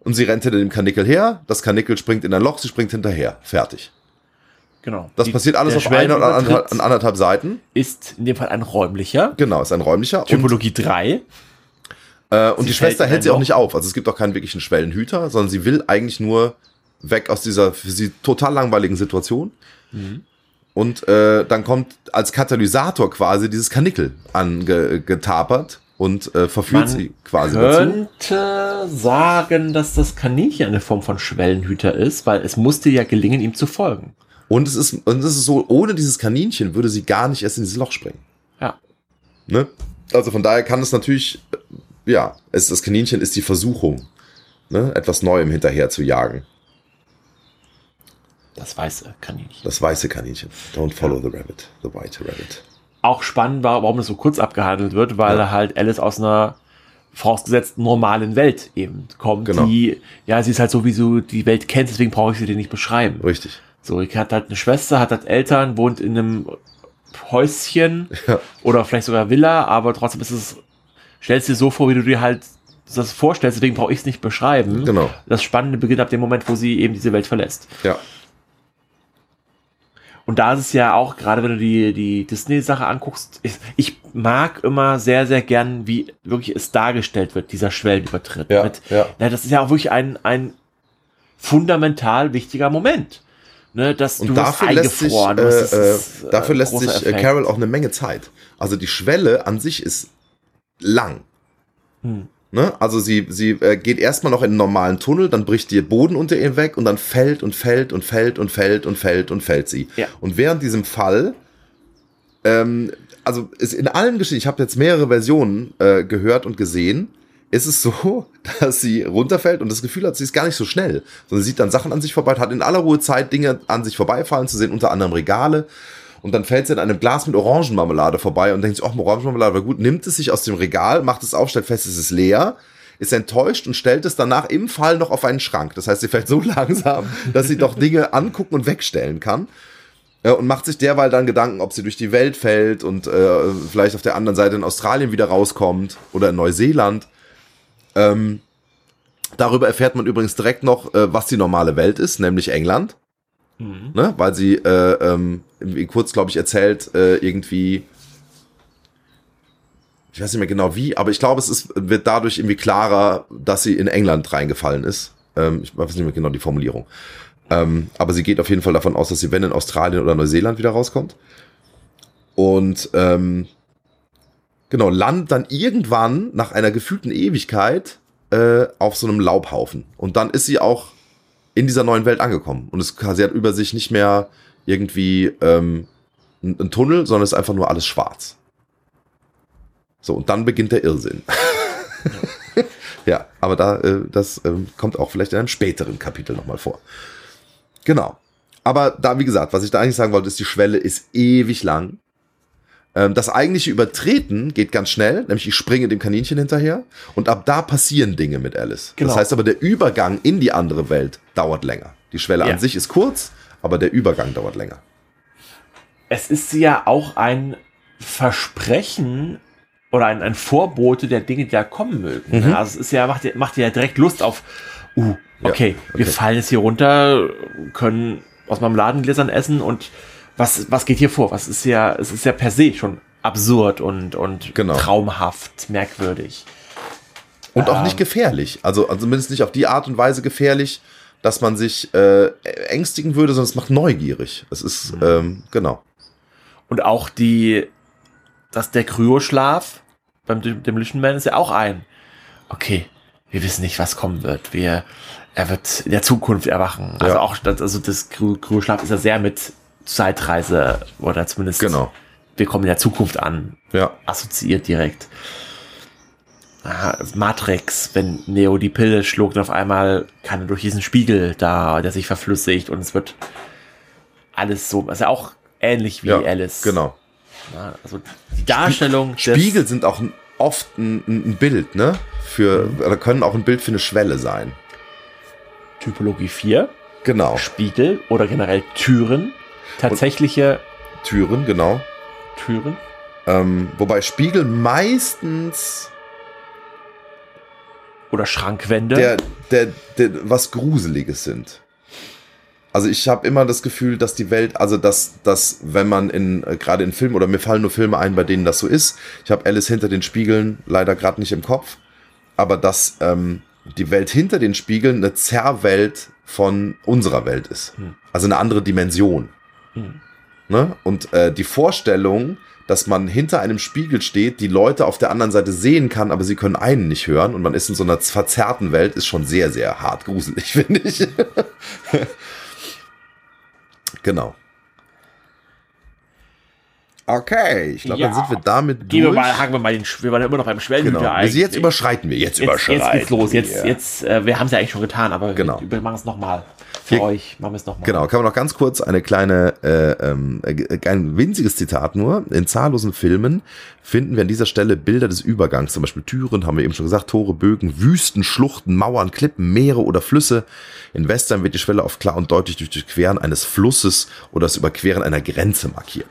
und sie rennt hinter dem Kanickel her, das Kanickel springt in ein Loch, sie springt hinterher. Fertig. Genau. Das Die- passiert alles auf einer oder anderthalb, anderthalb Seiten. Ist in dem Fall ein räumlicher. Genau, ist ein räumlicher. Typologie 3. äh, und Sie die Schwester hält sie auch nicht auf. Also es gibt auch keinen wirklichen Schwellenhüter, sondern sie will eigentlich nur weg aus dieser für sie total langweiligen Situation. Mhm. Und äh, dann kommt als Katalysator quasi dieses Kanickel angetapert und äh, verführt Man sie quasi dazu. könnte sagen, dass das Kaninchen eine Form von Schwellenhüter ist, weil es musste ja gelingen, ihm zu folgen. Und es ist und es ist so, ohne dieses Kaninchen würde sie gar nicht erst in dieses Loch springen. Ja. Ne? Also von daher kann es natürlich, äh, ja, es, das Kaninchen ist die Versuchung, ne? etwas Neuem hinterher zu jagen. Das weiße Kaninchen. Das weiße Kaninchen. Don't follow the rabbit, the white rabbit. Auch spannend war, warum das so kurz abgehandelt wird, weil Ja. halt Alice aus einer vorausgesetzt normalen Welt eben kommt, Genau. die, ja, sie ist halt so, wie du die Welt kennst, deswegen brauche ich sie dir nicht beschreiben. Richtig. So, ich hat halt eine Schwester, hat halt Eltern, wohnt in einem Häuschen (laughs) Ja. oder vielleicht sogar Villa, aber trotzdem ist es, stellst dir so vor, wie du dir halt das vorstellst, deswegen brauche ich es nicht beschreiben. Genau. Das Spannende beginnt ab dem Moment, wo sie eben diese Welt verlässt. Ja. Und da ist es ja auch, gerade wenn du die, die Disney-Sache anguckst, ich, ich mag immer sehr, sehr gern, wie wirklich es dargestellt wird, dieser Schwellenübertritt. Ja, Mit, ja. ja, das ist ja auch wirklich ein, ein fundamental wichtiger Moment. Ne, dass Und du dafür lässt sich, äh, äh, ist, äh, dafür lässt großer sich äh, Effekt. Carol auch eine Menge Zeit. Also die Schwelle an sich ist lang. Hm. Ne? Also sie, sie äh, geht erstmal noch in einen normalen Tunnel, dann bricht ihr Boden unter ihr weg und dann fällt und fällt und fällt und fällt und fällt und fällt sie. Ja. Und während diesem Fall, ähm, also ist in allen Geschichten, ich habe jetzt mehrere Versionen äh, gehört und gesehen, ist es so, (laughs) dass sie runterfällt und das Gefühl hat, sie ist gar nicht so schnell, sondern sie sieht dann Sachen an sich vorbei, hat in aller Ruhe Zeit, Dinge an sich vorbeifallen zu sehen, unter anderem Regale. Und dann fällt sie in einem Glas mit Orangenmarmelade vorbei und denkt sich, ach, Orangenmarmelade war gut, nimmt es sich aus dem Regal, macht es auf, stellt fest, es ist leer, ist enttäuscht und stellt es danach im Fall noch auf einen Schrank. Das heißt, sie fällt so (laughs) langsam, dass sie doch Dinge angucken und wegstellen kann. Äh, Und macht sich derweil dann Gedanken, ob sie durch die Welt fällt und äh, vielleicht auf der anderen Seite in Australien wieder rauskommt oder in Neuseeland. Ähm, darüber erfährt man übrigens direkt noch, äh, was die normale Welt ist, nämlich England Mhm. ne? weil sie äh, ähm, kurz, glaube ich, erzählt, äh, irgendwie, ich weiß nicht mehr genau wie, aber ich glaube, es ist, wird dadurch irgendwie klarer, dass sie in England reingefallen ist. Ähm, ich weiß nicht mehr genau die Formulierung. Ähm, aber sie geht auf jeden Fall davon aus, dass sie, wenn in Australien oder Neuseeland wieder rauskommt. Und ähm, genau, landet dann irgendwann nach einer gefühlten Ewigkeit äh, auf so einem Laubhaufen. Und dann ist sie auch in dieser neuen Welt angekommen. Und es, sie hat über sich nicht mehr irgendwie ähm, ein, ein Tunnel, sondern es ist einfach nur alles schwarz. So, und dann beginnt der Irrsinn. (laughs) ja, aber da, äh, das ähm, kommt auch vielleicht in einem späteren Kapitel nochmal vor. Genau. Aber da, wie gesagt, was ich da eigentlich sagen wollte, ist, die Schwelle ist ewig lang. Ähm, das eigentliche Übertreten geht ganz schnell, nämlich ich springe dem Kaninchen hinterher und ab da passieren Dinge mit Alice. Genau. Das heißt aber, der Übergang in die andere Welt dauert länger. Die Schwelle Ja. an sich ist kurz, aber der Übergang dauert länger. es ist ja auch ein Versprechen oder ein, ein Vorbote der Dinge, die da kommen mögen. Mhm. ne? Also es ist ja, macht, macht ja direkt Lust auf, uh, Ja, okay, wir okay. fallen jetzt hier runter, können aus Marmeladengläsern essen und was, was geht hier vor? Was ist ja, es ist ja per se schon absurd und, und Genau. traumhaft, merkwürdig. Und auch Ähm. nicht gefährlich. Also, also zumindest nicht auf die Art und Weise gefährlich, dass man sich äh, ängstigen würde, sondern es macht neugierig. Es ist, Mhm. ähm, genau. Und auch die, dass der Kryoschlaf beim Dem- Demolition Man ist ja auch ein, okay, wir wissen nicht, was kommen wird. Wir, er wird in der Zukunft erwachen. Also Ja. auch, das, also das Kryo- Kryoschlaf ist ja sehr mit Zeitreise oder zumindest Genau. wir kommen in der Zukunft an, Ja. assoziiert direkt. Matrix, wenn Neo die Pille schluckt und auf einmal kann er durch diesen Spiegel da, der sich verflüssigt und es wird alles so, also auch ähnlich wie ja, Alice. Genau. Ja, also die Darstellung des- Spiegel sind auch oft ein, ein ein Bild, ne? Für, Mhm. oder können auch ein Bild für eine Schwelle sein. Typologie 4, Genau. Spiegel oder generell Türen, tatsächliche Türen, genau. Türen. Ähm, wobei Spiegel meistens Oder Schrankwände. der, der, der, was Gruseliges sind. Also ich habe immer das Gefühl, dass die Welt, also dass, dass wenn man in, äh, gerade in Filmen, oder mir fallen nur Filme ein, bei denen das so ist, ich habe Alice hinter den Spiegeln leider gerade nicht im Kopf, aber dass ähm, die Welt hinter den Spiegeln eine Zerrwelt von unserer Welt ist. Hm. Also eine andere Dimension. Hm. Ne? Und äh, die Vorstellung, dass man hinter einem Spiegel steht, die Leute auf der anderen Seite sehen kann, aber sie können einen nicht hören und man ist in so einer verzerrten Welt, ist schon sehr, sehr hart gruselig, (laughs) finde ich. (laughs) genau. Okay, ich glaube, Ja. dann sind wir damit Gehen wir mal, haken wir mal den, wir waren ja immer noch beim Schwellenhüter genau. eigentlich. Also jetzt überschreiten wir, jetzt, jetzt, überschreiten jetzt geht's los. Jetzt, wir. jetzt, äh, wir haben es ja eigentlich schon getan, aber Genau. wir machen es nochmal. Für Hier- euch machen wir es nochmal. Genau, kann man noch ganz kurz eine kleine, äh, ähm, äh, ein winziges Zitat nur. In zahllosen Filmen finden wir an dieser Stelle Bilder des Übergangs, zum Beispiel Türen, haben wir eben schon gesagt, Tore, Bögen, Wüsten, Schluchten, Mauern, Klippen, Meere oder Flüsse. In Western wird die Schwelle oft klar und deutlich durch das Queren eines Flusses oder das Überqueren einer Grenze markiert.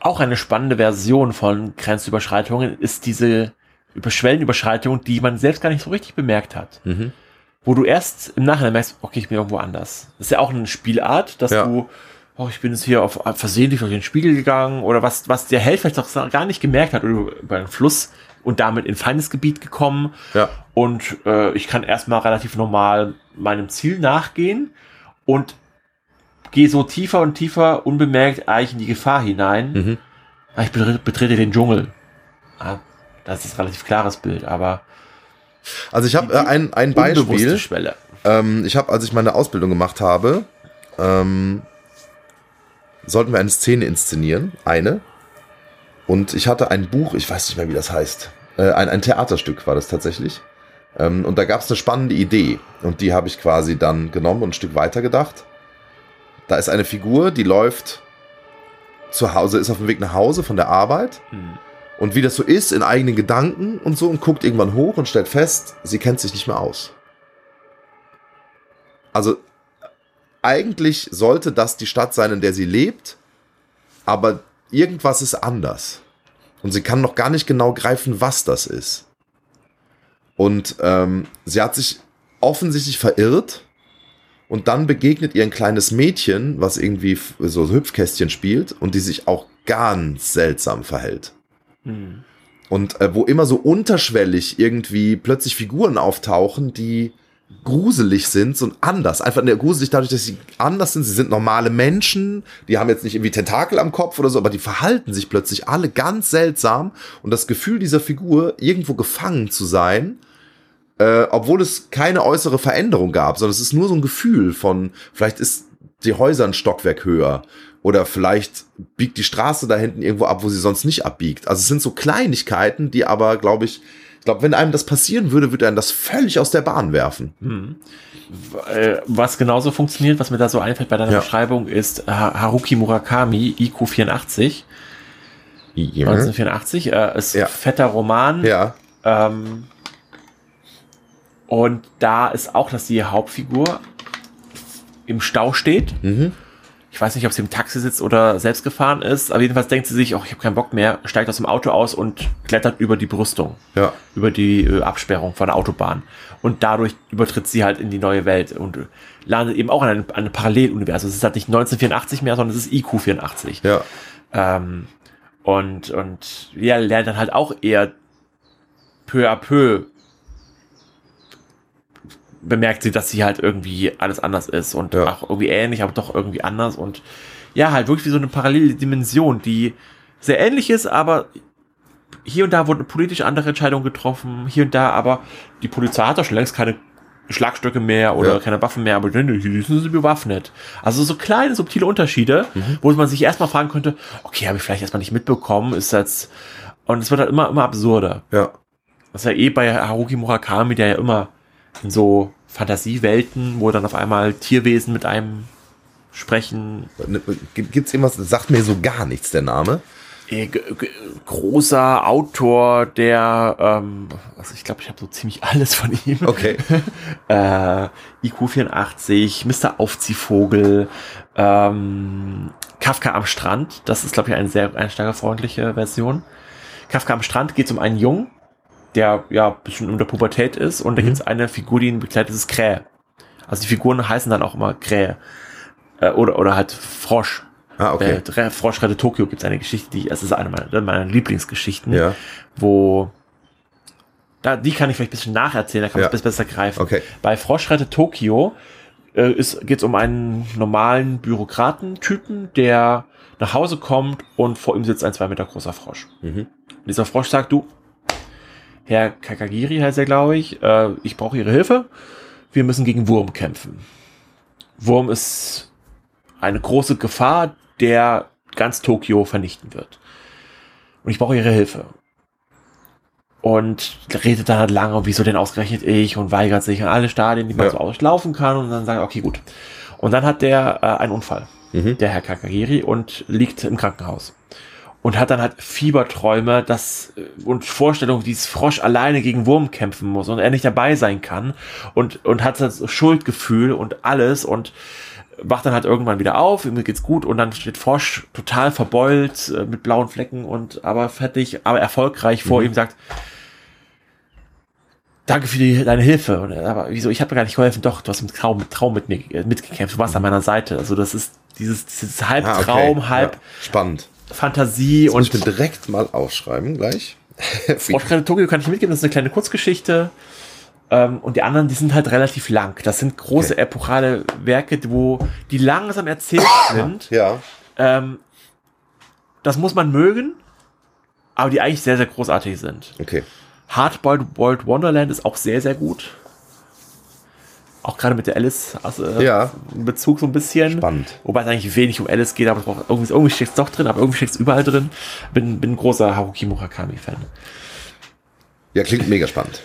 Auch eine spannende Version von Grenzüberschreitungen ist diese Über- Schwellenüberschreitung, die man selbst gar nicht so richtig bemerkt hat. Mhm. Wo du erst im Nachhinein merkst, okay, ich bin irgendwo anders. Das ist ja auch eine Spielart, dass Ja. du, oh, ich bin jetzt hier auf versehentlich durch den Spiegel gegangen oder was, was der Held vielleicht auch gar nicht gemerkt hat oder über einen Fluss und damit in Feindesgebiet gekommen. Ja. Und äh, ich kann erstmal relativ normal meinem Ziel nachgehen und gehe so tiefer und tiefer unbemerkt eigentlich in die Gefahr hinein. Mhm. Ah, Ich betre- betrete den Dschungel. Ah, das ist ein relativ klares Bild, aber Also ich habe äh, ein, ein Beispiel. Schwelle. Ähm, ich habe, als ich meine Ausbildung gemacht habe, ähm, sollten wir eine Szene inszenieren, eine. Und ich hatte ein Buch, ich weiß nicht mehr, wie das heißt. Äh, ein, ein Theaterstück war das tatsächlich. Ähm, und da gab es eine spannende Idee. Und die habe ich quasi dann genommen und ein Stück weiter gedacht. Da ist eine Figur, die läuft zu Hause, ist auf dem Weg nach Hause von der Arbeit. Hm. Und wie das so ist, in eigenen Gedanken und so, und guckt irgendwann hoch und stellt fest, sie kennt sich nicht mehr aus. Also eigentlich sollte das die Stadt sein, in der sie lebt, aber irgendwas ist anders. Und sie kann noch gar nicht genau greifen, was das ist. Und ähm, sie hat sich offensichtlich verirrt und dann begegnet ihr ein kleines Mädchen, was irgendwie so Hüpfkästchen spielt und die sich auch ganz seltsam verhält. Hm. Und äh, wo immer so unterschwellig irgendwie plötzlich Figuren auftauchen, die gruselig sind, so anders. Einfach ne, gruselig dadurch, dass sie anders sind. Sie sind normale Menschen, die haben jetzt nicht irgendwie Tentakel am Kopf oder so, aber die verhalten sich plötzlich alle ganz seltsam. Und das Gefühl dieser Figur, irgendwo gefangen zu sein, äh, obwohl es keine äußere Veränderung gab, sondern es ist nur so ein Gefühl von, vielleicht ist die Häuser ein Stockwerk höher oder vielleicht biegt die Straße da hinten irgendwo ab, wo sie sonst nicht abbiegt. Also es sind so Kleinigkeiten, die aber, glaube ich, ich glaube, wenn einem das passieren würde, würde einem das völlig aus der Bahn werfen. Hm. Äh, Was genauso funktioniert, was mir da so einfällt bei deiner Ja. Beschreibung, ist Ha- Haruki Murakami, IQ 84, Ja. 1984, äh, ist Ja. fetter Roman. ja. Ähm, und da ist auch, dass die Hauptfigur im Stau steht. Mhm. Ich weiß nicht, ob sie im Taxi sitzt oder selbst gefahren ist, aber jedenfalls denkt sie sich, oh, ich habe keinen Bock mehr, steigt aus dem Auto aus und klettert über die Brüstung, Ja. über die äh, Absperrung von der Autobahn. Und dadurch übertritt sie halt in die neue Welt und äh, landet eben auch in einem, einem Paralleluniversum. Es ist halt nicht 1984 mehr, sondern es ist IQ 84. Ja. Ähm, und, und ja, lernt dann halt auch eher peu à peu bemerkt sie, dass sie halt irgendwie alles anders ist und Ja. auch irgendwie ähnlich, aber doch irgendwie anders und ja, halt wirklich wie so eine parallele Dimension, die sehr ähnlich ist, aber hier und da wurden politische andere Entscheidungen getroffen, hier und da, aber die Polizei hat doch schon längst keine Schlagstöcke mehr oder Ja. keine Waffen mehr, aber die die sind sie bewaffnet. Also so kleine, subtile Unterschiede, Mhm. wo man sich erstmal fragen könnte, okay, habe ich vielleicht erstmal nicht mitbekommen, ist das, und es wird halt immer, immer absurder. Ja. Das ist ja eh bei Haruki Murakami, der ja immer in so Fantasiewelten, wo dann auf einmal Tierwesen mit einem sprechen. Gibt's irgendwas, sagt mir so gar nichts, der Name. G- großer Autor, der, ähm, also ich glaube, ich habe so ziemlich alles von ihm. Okay. (laughs) äh, IQ 84, Mr. Aufziehvogel, ähm, Kafka am Strand. Das ist, glaube ich, eine sehr einsteigerfreundliche Version. Kafka am Strand geht es um einen Jungen, der ja ein bisschen in der Pubertät ist und da Mhm. gibt es eine Figur, die ihn begleitet, das ist Krähe. Also die Figuren heißen dann auch immer Krähe. Äh, oder, oder halt Frosch. Ah, okay. Äh, Frosch rettet Tokio gibt es eine Geschichte, die, es ist eine meiner, meiner Lieblingsgeschichten, Ja. wo da, die kann ich vielleicht ein bisschen nacherzählen, da kann man Ja. es besser greifen. Okay. Bei Frosch rettet Tokio äh, geht es um einen normalen Bürokratentypen, der nach Hause kommt und vor ihm sitzt ein zwei Meter großer Frosch. Mhm. Und dieser Frosch sagt, du, Herr Kakagiri heißt er, glaube ich, äh, ich brauche Ihre Hilfe. Wir müssen gegen Wurm kämpfen. Wurm ist eine große Gefahr, der ganz Tokio vernichten wird. Und ich brauche Ihre Hilfe. Und redet dann halt lange, wieso denn ausgerechnet ich und weigert sich an alle Stadien, die man Ja. so auslaufen kann und dann sagt, er, okay, gut. Und dann hat der äh, einen Unfall, Mhm. der Herr Kakagiri, und liegt im Krankenhaus. Und hat dann halt Fieberträume das, äh, und Vorstellungen, wie dieses Frosch alleine gegen Wurm kämpfen muss und er nicht dabei sein kann und, und hat das Schuldgefühl und alles und wacht dann halt irgendwann wieder auf, ihm geht's gut und dann steht Frosch total verbeult äh, mit blauen Flecken und aber fertig, aber erfolgreich vor ihm sagt, danke für die, deine Hilfe. Und, er, aber wieso, ich habe mir gar nicht geholfen. Doch, du hast mit Traum, Traum mit mir äh, mitgekämpft. Du warst an meiner Seite. Also das ist dieses, dieses halb Ah, okay. Traum, halb Ja. Spannend. Fantasie Und und ich mir direkt mal aufschreiben gleich. (laughs) Froschkreide Tokio kann ich mitgeben. Das ist eine kleine Kurzgeschichte. Ähm, und die anderen, die sind halt relativ lang. Das sind große Okay. epochale Werke, wo die langsam erzählt sind. ja. Ähm, das muss man mögen, aber die eigentlich sehr, sehr großartig sind. Okay. Hardboiled World Wonderland ist auch sehr, sehr gut. Auch gerade mit der Alice also, äh, Ja. in Bezug so ein bisschen. Spannend. Wobei es eigentlich wenig um Alice geht, aber braucht irgendwie, irgendwie steckt es doch drin, aber irgendwie steckt es überall drin. Bin, bin ein großer Haruki Murakami-Fan. Ja, klingt mega spannend.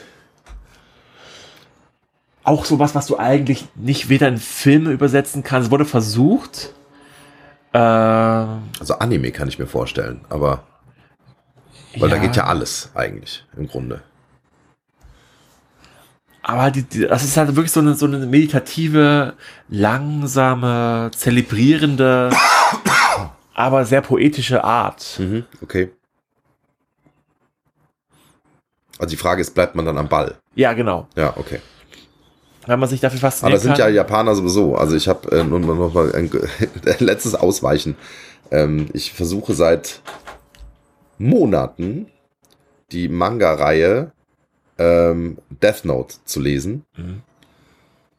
Auch sowas, was du eigentlich nicht weder in Filme übersetzen kannst. Es wurde versucht. Äh, Also Anime kann ich mir vorstellen, aber weil da geht ja alles eigentlich im Grunde. Aber die, die, das ist halt wirklich so eine, so eine meditative, langsame, zelebrierende, (coughs) aber sehr poetische Art. Mhm, okay. Also die Frage ist, bleibt man dann am Ball? Ja, genau. Ja, okay. Wenn man sich dafür Aber fasziniert. das sind ja Japaner sowieso. Also ich habe äh, mal noch mal ein (laughs) letztes Ausweichen. Ähm, ich versuche seit Monaten die Manga-Reihe ähm, Death Note zu lesen. Mhm.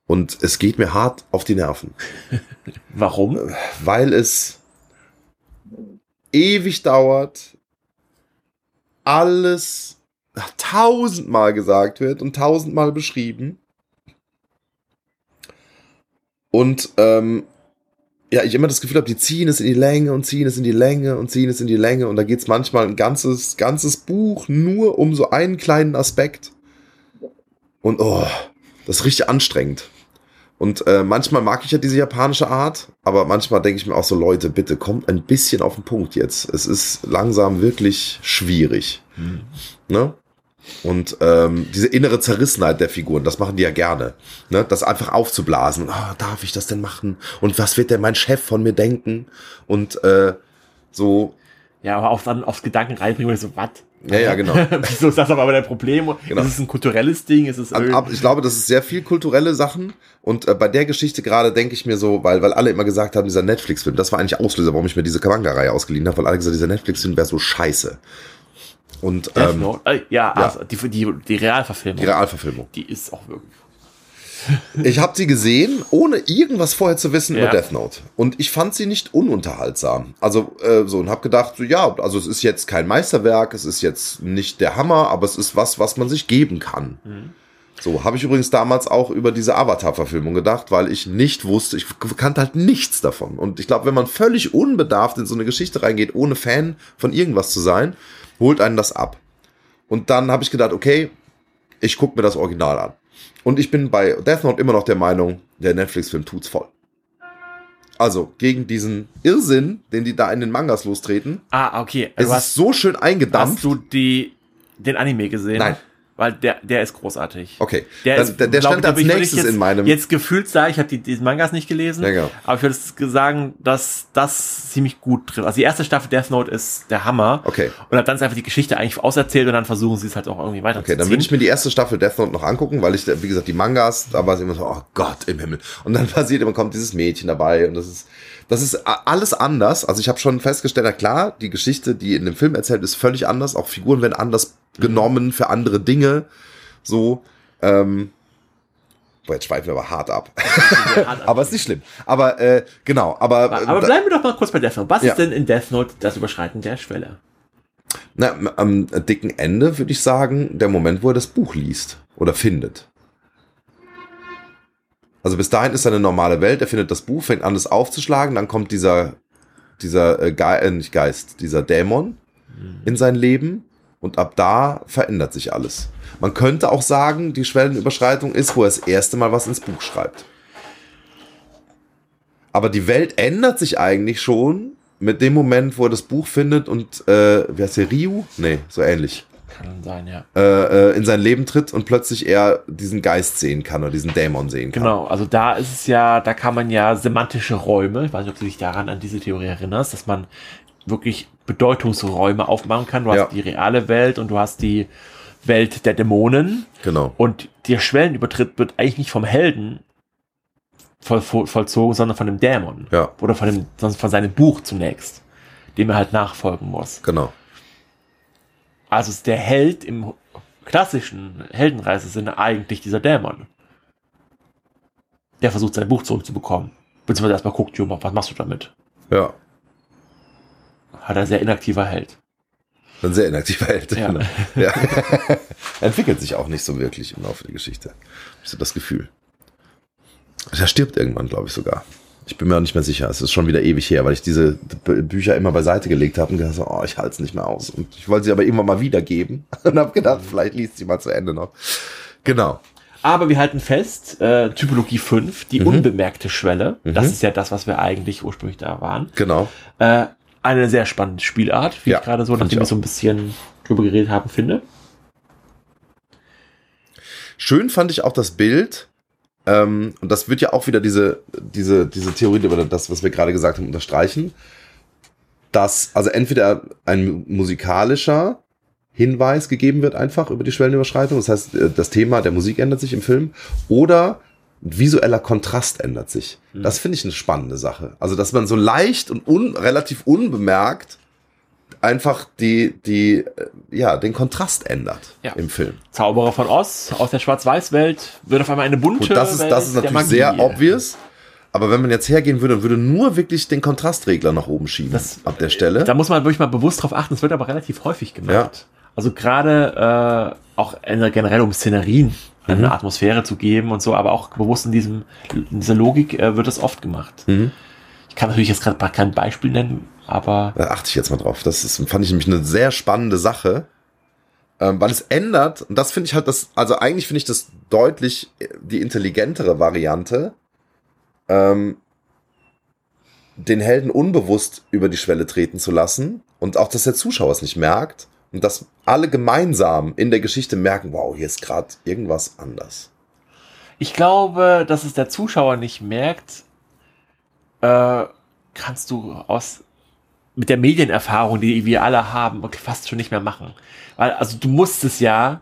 Und es geht mir hart auf die Nerven. (laughs) Warum? weil es ewig dauert, alles tausendmal gesagt wird und tausendmal beschrieben. Und ähm, ja, ich immer das Gefühl habe, die ziehen es in die Länge und ziehen es in die Länge und ziehen es in die Länge und da geht es manchmal ein ganzes, ganzes Buch nur um so einen kleinen Aspekt. Und oh, das ist richtig anstrengend. Und äh, manchmal mag ich ja diese japanische Art, aber manchmal denke ich mir auch so, Leute, bitte kommt ein bisschen auf den Punkt jetzt. Es ist langsam wirklich schwierig. Ne? Und ähm, diese innere Zerrissenheit der Figuren, das machen die ja gerne. Ne? Das einfach aufzublasen. Ah, darf ich das denn machen? Und was wird denn mein Chef von mir denken? Und äh, so, Ja, aber auch dann aufs Gedanken reinbringen so, was? Ja, ja, genau. (laughs) Wieso ist das aber dein Problem? Genau. Ist es ein kulturelles Ding? Ist es Ab, ich glaube, das ist sehr viel kulturelle Sachen. Und äh, bei der Geschichte gerade denke ich mir so, weil, weil alle immer gesagt haben, dieser Netflix-Film, das war eigentlich Auslöser, warum ich mir diese Manga-Reihe ausgeliehen habe, weil alle gesagt haben, dieser Netflix-Film wäre so scheiße. Und Death ähm, Note? Äh, ja, ja. Also, die, die, die Realverfilmung. die Realverfilmung. die ist auch wirklich. (laughs) Ich habe sie gesehen, ohne irgendwas vorher zu wissen Ja. über Death Note. Und ich fand sie nicht ununterhaltsam. Also äh, so und habe gedacht, so, ja, also es ist jetzt kein Meisterwerk, es ist jetzt nicht der Hammer, aber es ist was, was man sich geben kann. So habe ich übrigens damals auch über diese Avatar-Verfilmung gedacht, weil ich nicht wusste, ich kannte halt nichts davon. Und ich glaube, wenn man völlig unbedarft in so eine Geschichte reingeht, ohne Fan von irgendwas zu sein, holt einen das ab. Und dann habe ich gedacht, okay, ich gucke mir das Original an. Und ich bin bei Death Note immer noch der Meinung, der Netflix-Film tut's voll. Also gegen diesen Irrsinn, den die da in den Mangas lostreten, Ah, okay. es Du ist hast, so schön hast eingedampft. du die, den Anime gesehen? Nein. Weil der, der ist großartig. Okay. Der, Dann- ist, der- der glaub stand ich, als ich nächstes jetzt, in meinem- Jetzt gefühlt sagen, ich habe die, die Mangas nicht gelesen, Ja, genau. aber ich würde sagen, dass das ziemlich gut trifft. Also die erste Staffel Death Note ist der Hammer. Okay. Und dann ist einfach die Geschichte eigentlich auserzählt und dann versuchen sie es halt auch irgendwie Okay, weiterzuziehen. dann würde ich mir die erste Staffel Death Note noch angucken, weil ich, wie gesagt, die Mangas, da war es immer so, oh Gott im Himmel. Und dann (laughs) passiert immer, kommt dieses Mädchen dabei und das ist, das ist alles anders. Also ich habe schon festgestellt, na klar, die Geschichte, die in dem Film erzählt, ist völlig anders. Auch Figuren werden anders genommen für andere Dinge. So, ähm, boah, jetzt schweifen wir aber hart ab. (laughs) aber ist nicht schlimm. Aber, äh, genau, aber, aber äh, bleiben wir doch mal kurz bei Death Note. Was Ja. ist denn in Death Note das Überschreiten der Schwelle? Na, am dicken Ende würde ich sagen, der Moment, wo er das Buch liest oder findet. Also bis dahin ist er eine normale Welt, er findet das Buch, fängt an, es aufzuschlagen, dann kommt dieser, dieser äh, Ge äh, nicht Geist, dieser Dämon in sein Leben und ab da verändert sich alles. Man könnte auch sagen, die Schwellenüberschreitung ist, wo er das erste Mal was ins Buch schreibt. Aber die Welt ändert sich eigentlich schon mit dem Moment, wo er das Buch findet und, äh, wie heißt der, Ryu? Nee, so ähnlich. Kann sein, ja. Äh, äh, in sein Leben tritt und plötzlich er diesen Geist sehen kann oder diesen Dämon sehen kann. Genau, also da ist es ja, da kann man ja semantische Räume, ich weiß nicht, ob du dich daran an diese Theorie erinnerst, dass man wirklich Bedeutungsräume aufmachen kann. Du hast Ja. die reale Welt und du hast die Welt der Dämonen Genau. und der Schwellenübertritt wird eigentlich nicht vom Helden voll, voll, vollzogen, sondern von dem Dämon. Ja. Oder von dem, sonst von seinem Buch zunächst, dem er halt nachfolgen muss. Genau. Also ist der Held im klassischen Heldenreisesinne eigentlich dieser Dämon. Der versucht sein Buch zurückzubekommen. Beziehungsweise erstmal guckt, Juma, was machst du damit? Ja. Hat er sehr inaktiver Held. Ein sehr inaktiver Held. Ja. Genau. ja. (laughs) Entwickelt sich auch nicht so wirklich im Laufe der Geschichte. Ich so das Gefühl. Er stirbt irgendwann, glaube ich sogar. Ich bin mir auch nicht mehr sicher. Es ist schon wieder ewig her, weil ich diese Bücher immer beiseite gelegt habe und gedacht, so, oh, ich halte es nicht mehr aus. Und ich wollte sie aber irgendwann mal wiedergeben (laughs) und habe gedacht, vielleicht liest sie mal zu Ende noch. Genau. Aber wir halten fest, äh, Typologie 5, die unbemerkte Schwelle, das ist ja das, was wir eigentlich ursprünglich da waren. Genau. Äh, eine sehr spannende Spielart, wie Ja, ich gerade so, nachdem wir so ein bisschen drüber geredet haben, finde. Schön fand ich auch das Bild. Ähm, und das wird ja auch wieder diese, diese, diese Theorie über das, was wir gerade gesagt haben, unterstreichen. Dass also entweder ein musikalischer Hinweis gegeben wird einfach über die Schwellenüberschreitung. Das heißt, äh, das Thema der Musik ändert sich im Film. Oder visueller Kontrast ändert sich. Das finde ich eine spannende Sache. Also, dass man so leicht und un, relativ unbemerkt einfach die, die, äh, ja, den Kontrast ändert Ja. im Film. Zauberer von Oz aus der Schwarz-Weiß-Welt wird auf einmal eine bunte Gut, das ist, Welt das ist natürlich sehr obvious. Aber wenn man jetzt hergehen würde und würde nur wirklich den Kontrastregler nach oben schieben Das- ab der Stelle. Da muss man wirklich mal bewusst drauf achten, es wird aber relativ häufig gemacht. Ja. Also gerade äh, auch in- generell um Szenerien Mhm. eine Atmosphäre zu geben und so, aber auch bewusst in, diesem, in dieser Logik äh, wird das oft gemacht. Mhm. Ich kann natürlich jetzt gerade kein Beispiel nennen, aber Da achte ich jetzt mal drauf. Das ist, fand ich nämlich eine sehr spannende Sache. Ähm, weil es ändert, und das finde ich halt das, also eigentlich finde ich das deutlich äh, die intelligentere Variante, ähm, den Helden unbewusst über die Schwelle treten zu lassen und auch, dass der Zuschauer es nicht merkt und dass alle gemeinsam in der Geschichte merken, wow, hier ist gerade irgendwas anders. ich glaube, dass es der Zuschauer nicht merkt, äh, kannst du aus mit der Medienerfahrung, die wir alle haben, okay, fast schon nicht mehr machen. Weil, also du musst es ja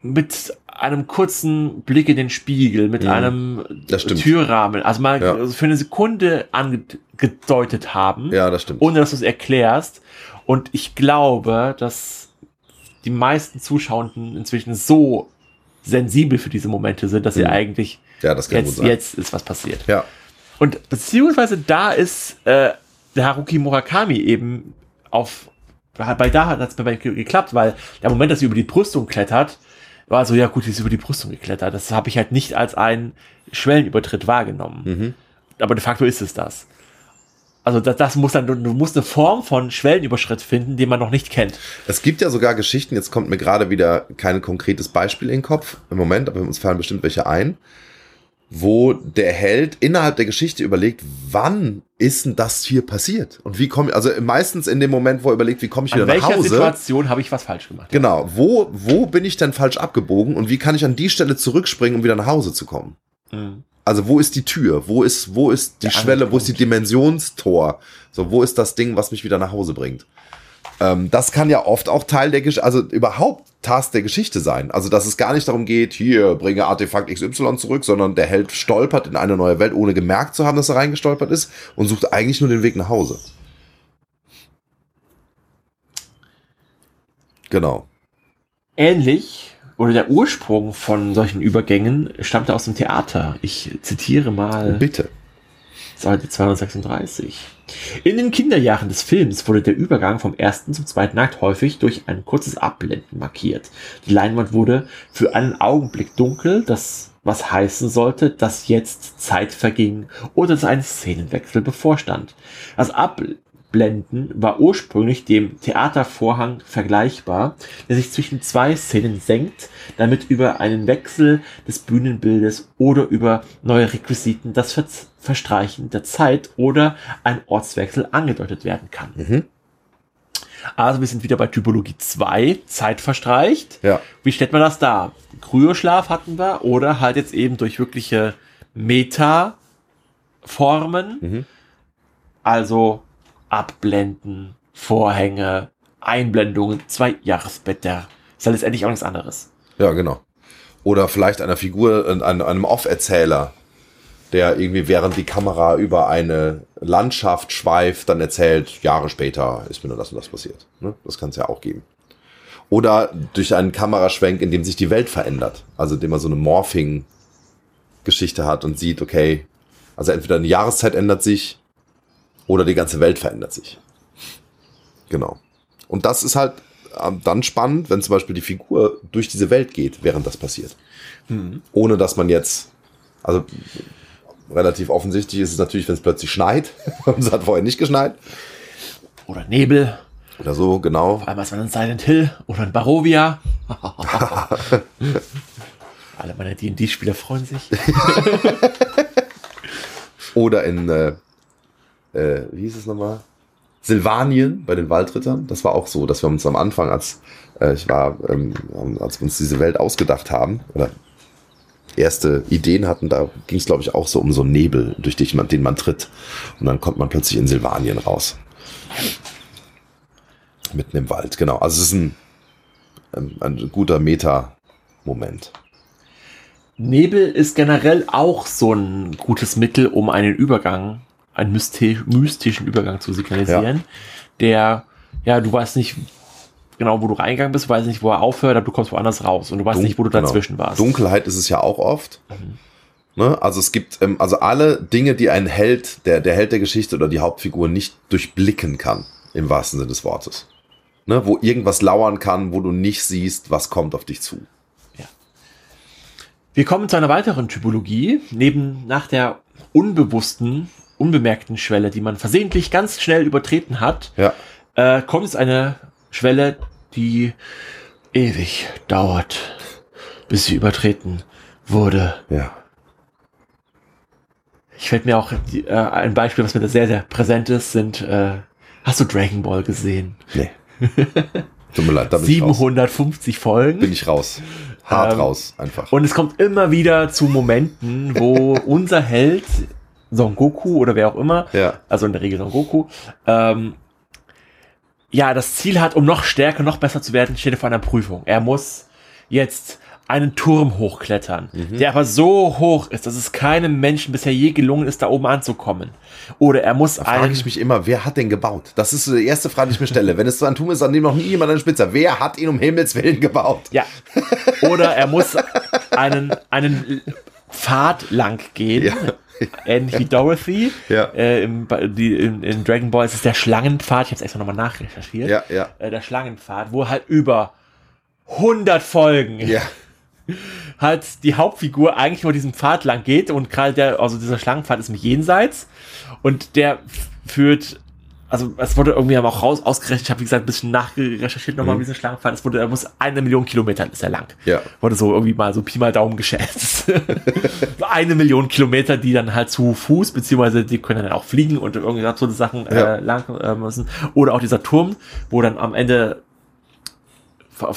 mit einem kurzen Blick in den Spiegel, mit Mhm. einem. Türrahmen, also mal Ja. für eine Sekunde angedeutet haben, Ja, das stimmt. ohne dass du es erklärst. Und ich glaube, dass die meisten Zuschauenden inzwischen so sensibel für diese Momente sind, dass sie Mhm. eigentlich ja, das kann gut jetzt, sein. jetzt ist was passiert. Ja, Und beziehungsweise da ist äh, Haruki Murakami eben auf, bei da hat es mir ge- geklappt, weil der Moment, dass sie über die Brüstung klettert, war so, ja gut, sie ist über die Brüstung geklettert. Das habe ich halt nicht als einen Schwellenübertritt wahrgenommen. Mhm. Aber de facto ist es das. Also das, das muss dann, du, du musst eine Form von Schwellenüberschritt finden, den man noch nicht kennt. Es gibt ja sogar Geschichten, jetzt kommt mir gerade wieder kein konkretes Beispiel in den Kopf im Moment, aber uns fallen bestimmt welche ein, wo der Held innerhalb der Geschichte überlegt, wann ist denn das hier passiert? Und wie komme ich, also meistens in dem Moment, wo er überlegt, wie komme ich An wieder nach welcher Hause? Situation habe ich was falsch gemacht? Genau, wo, wo bin ich denn falsch abgebogen und wie kann ich an die Stelle zurückspringen, um wieder nach Hause zu kommen? Mhm. Also wo ist die Tür? Wo ist, wo ist die Der Schwelle? Wo ist die. Dimensionstor? So, wo ist das Ding, was mich wieder nach Hause bringt? Ähm, das kann ja oft auch Teil der Geschichte, also überhaupt Task der Geschichte sein. Also, dass es gar nicht darum geht, hier, bringe Artefakt XY zurück, sondern der Held stolpert in eine neue Welt, ohne gemerkt zu haben, dass er reingestolpert ist und sucht eigentlich nur den Weg nach Hause. Genau. Ähnlich oder der Ursprung von solchen Übergängen stammte aus dem Theater. Ich zitiere mal Bitte. Seite 236. In den Kinderjahren des Films wurde der Übergang vom ersten zum zweiten Akt häufig durch ein kurzes Abblenden markiert. Die Leinwand wurde für einen Augenblick dunkel, das was heißen sollte, dass jetzt Zeit verging oder dass ein Szenenwechsel bevorstand. Das Abblenden war ursprünglich dem Theatervorhang vergleichbar, der sich zwischen zwei Szenen senkt, damit über einen Wechsel des Bühnenbildes oder über neue Requisiten das Ver Verstreichen der Zeit oder ein Ortswechsel angedeutet werden kann. Mhm. Also wir sind wieder bei Typologie 2, Zeit verstreicht. Ja. Wie stellt man das dar? Kryoschlaf hatten wir oder halt jetzt eben durch wirkliche Meta-Formen, Mhm. also Abblenden, Vorhänge, Einblendungen, zwei Jahresblätter. Ist ja letztendlich auch nichts anderes. Ja, genau. Oder vielleicht einer Figur, einem, einem Off-Erzähler, der irgendwie während die Kamera über eine Landschaft schweift, dann erzählt, Jahre später ist mir nur das und das passiert. Ne? Das kann es ja auch geben. Oder durch einen Kameraschwenk, in dem sich die Welt verändert. Also indem man so eine Morphing-Geschichte hat und sieht, okay, also entweder eine Jahreszeit ändert sich oder die ganze Welt verändert sich. Genau. Und das ist halt ähm, dann spannend, wenn zum Beispiel die Figur durch diese Welt geht, während das passiert. Ohne dass man jetzt, also relativ offensichtlich ist es natürlich, wenn es plötzlich schneit (laughs) und es hat vorher nicht geschneit Oder Nebel, oder so, genau. vor allem als man in Silent Hill oder in Barovia. (laughs) Alle meine D&D-Spieler freuen sich. (laughs) Oder in, äh, äh, wie hieß es nochmal? Silvanien bei den Waldrittern. Das war auch so, dass wir uns am Anfang, als äh, ich war, ähm, als wir uns diese Welt ausgedacht haben, oder erste Ideen hatten, da ging es, glaube ich, auch so um so einen Nebel, durch den man, den man tritt. Und dann kommt man plötzlich in Silvanien raus. Mitten im Wald, genau. Also es ist ein, ein, ein guter Meta-Moment. Nebel ist generell auch so ein gutes Mittel, um einen Übergang, einen mysti mystischen Übergang zu signalisieren, der, ja, du weißt nicht genau, wo du reingegangen bist, du weißt nicht, wo er aufhört, aber du kommst woanders raus und du weißt Dun- nicht, wo du genau. dazwischen warst. Dunkelheit ist es ja auch oft. Mhm. Ne? Also es gibt ähm, also alle Dinge, die ein Held, der, der Held der Geschichte oder die Hauptfigur nicht durchblicken kann, im wahrsten Sinne des Wortes. Ne? Wo irgendwas lauern kann, wo du nicht siehst, was kommt auf dich zu. Wir kommen zu einer weiteren Typologie, neben nach der unbewussten, unbemerkten Schwelle, die man versehentlich ganz schnell übertreten hat, Ja. äh, kommt es eine Schwelle, die ewig dauert, bis sie übertreten wurde. Ja. Ich fällt mir auch die, äh, ein Beispiel, was mir da sehr, sehr präsent ist, sind, äh, hast du Dragon Ball gesehen? Nee. (laughs) Tut mir leid, da bin ich raus. 750 Folgen. Bin ich raus. Hart Ähm, raus, einfach. Und es kommt immer wieder zu Momenten, wo (laughs) unser Held, Son Goku oder wer auch immer, Ja. also in der Regel Son Goku, ähm, ja, das Ziel hat, um noch stärker, noch besser zu werden, steht er vor einer Prüfung. Er muss jetzt einen Turm hochklettern, Mhm. der aber so hoch ist, dass es keinem Menschen bisher je gelungen ist, da oben anzukommen. Oder er muss Da frage ich mich immer, wer hat den gebaut? Das ist so die erste Frage, die ich mir stelle. Wenn es so ein Turm ist, an dem noch nie jemand einen Spitzer. Wer hat ihn um Himmels Willen gebaut? ja, (laughs) oder er muss einen, einen Pfad lang gehen. Ja. (laughs) Ähnlich wie Dorothy. Ja. Äh, im, die, in, in Dragon Ball ist es der Schlangenpfad. Ich habe es extra nochmal nachrecherchiert. Ja, ja. Äh, der Schlangenpfad, wo halt über 100 Folgen Ja. (laughs) halt die Hauptfigur eigentlich nur diesen Pfad lang geht und gerade der, also dieser Schlangenpfad ist im Jenseits und der führt also es wurde irgendwie aber auch raus ausgerechnet, ich habe wie gesagt ein bisschen nachrecherchiert nochmal, Mhm. wie diese Schlangenfall, es wurde, er muss eine Million Kilometer ist er lang. Ja. Wurde so irgendwie mal so Pi mal Daumen geschätzt. (laughs) Eine Million Kilometer, die dann halt zu Fuß, beziehungsweise die können dann auch fliegen und irgendwie so Sachen Ja. äh, lang äh, müssen. Oder auch dieser Turm, wo dann am Ende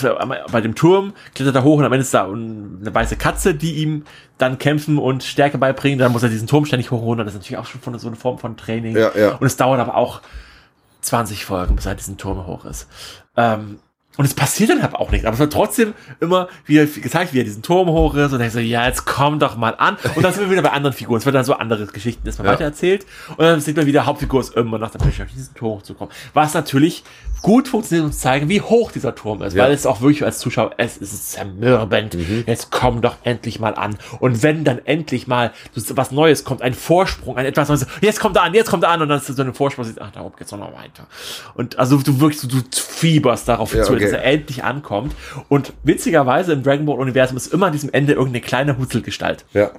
der, bei dem Turm klettert er hoch und am Ende ist da eine weiße Katze, die ihm dann kämpfen und Stärke beibringen. Dann muss er diesen Turm ständig hoch und runter. Das ist natürlich auch schon von, so eine Form von Training. Ja, ja. Und es dauert aber auch 20 Folgen, bis er diesen Turm hoch ist. Ähm, und es passiert dann halt auch nichts. Aber es wird trotzdem immer wieder gezeigt, wie er diesen Turm hoch ist. Und dann so, ja, jetzt komm doch mal an. Und dann sind wir wieder bei anderen Figuren. Es wird dann so andere Geschichten erstmal Ja. weiter erzählt. Und dann sieht man wieder, Hauptfigur ist immer nach der Beschäftigung, diesen Turm hochzukommen. Was natürlich gut funktioniert, uns zeigen, wie hoch dieser Turm ist. Ja. Weil es auch wirklich als Zuschauer, es ist zermürbend. Jetzt komm doch endlich mal an. Und wenn dann endlich mal was Neues kommt, ein Vorsprung, ein etwas Neues, jetzt kommt er an, jetzt kommt er an und dann ist so ein Vorsprung, siehst, ach, da oben geht's noch mal weiter. Und also du wirklich, so, du fieberst darauf Ja, zu, okay. dass er endlich ankommt. Und witzigerweise im Dragon Ball Universum ist immer an diesem Ende irgendeine kleine Hutzelgestalt. Ja.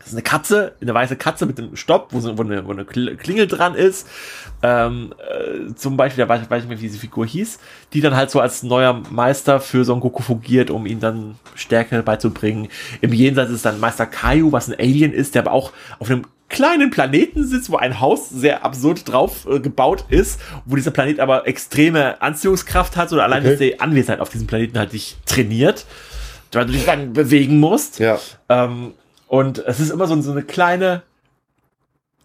Das ist eine Katze, eine weiße Katze mit einem Stopp, wo, so, wo, eine, wo eine Kl- Klingel dran ist. Ähm, äh, zum Beispiel, da weiß, weiß ich nicht mehr, wie diese Figur hieß, die dann halt so als neuer Meister für Son Goku fungiert, um ihm dann Stärke beizubringen. Im Jenseits ist dann Meister Kaiju, was ein Alien ist, der aber auch auf einem kleinen Planeten sitzt, wo ein Haus sehr absurd drauf äh, gebaut ist, wo dieser Planet aber extreme Anziehungskraft hat oder allein, Okay. dass die Anwesenheit auf diesem Planeten halt dich trainiert, weil du dich dann bewegen musst. Ja. Ähm, und es ist immer so, so eine kleine,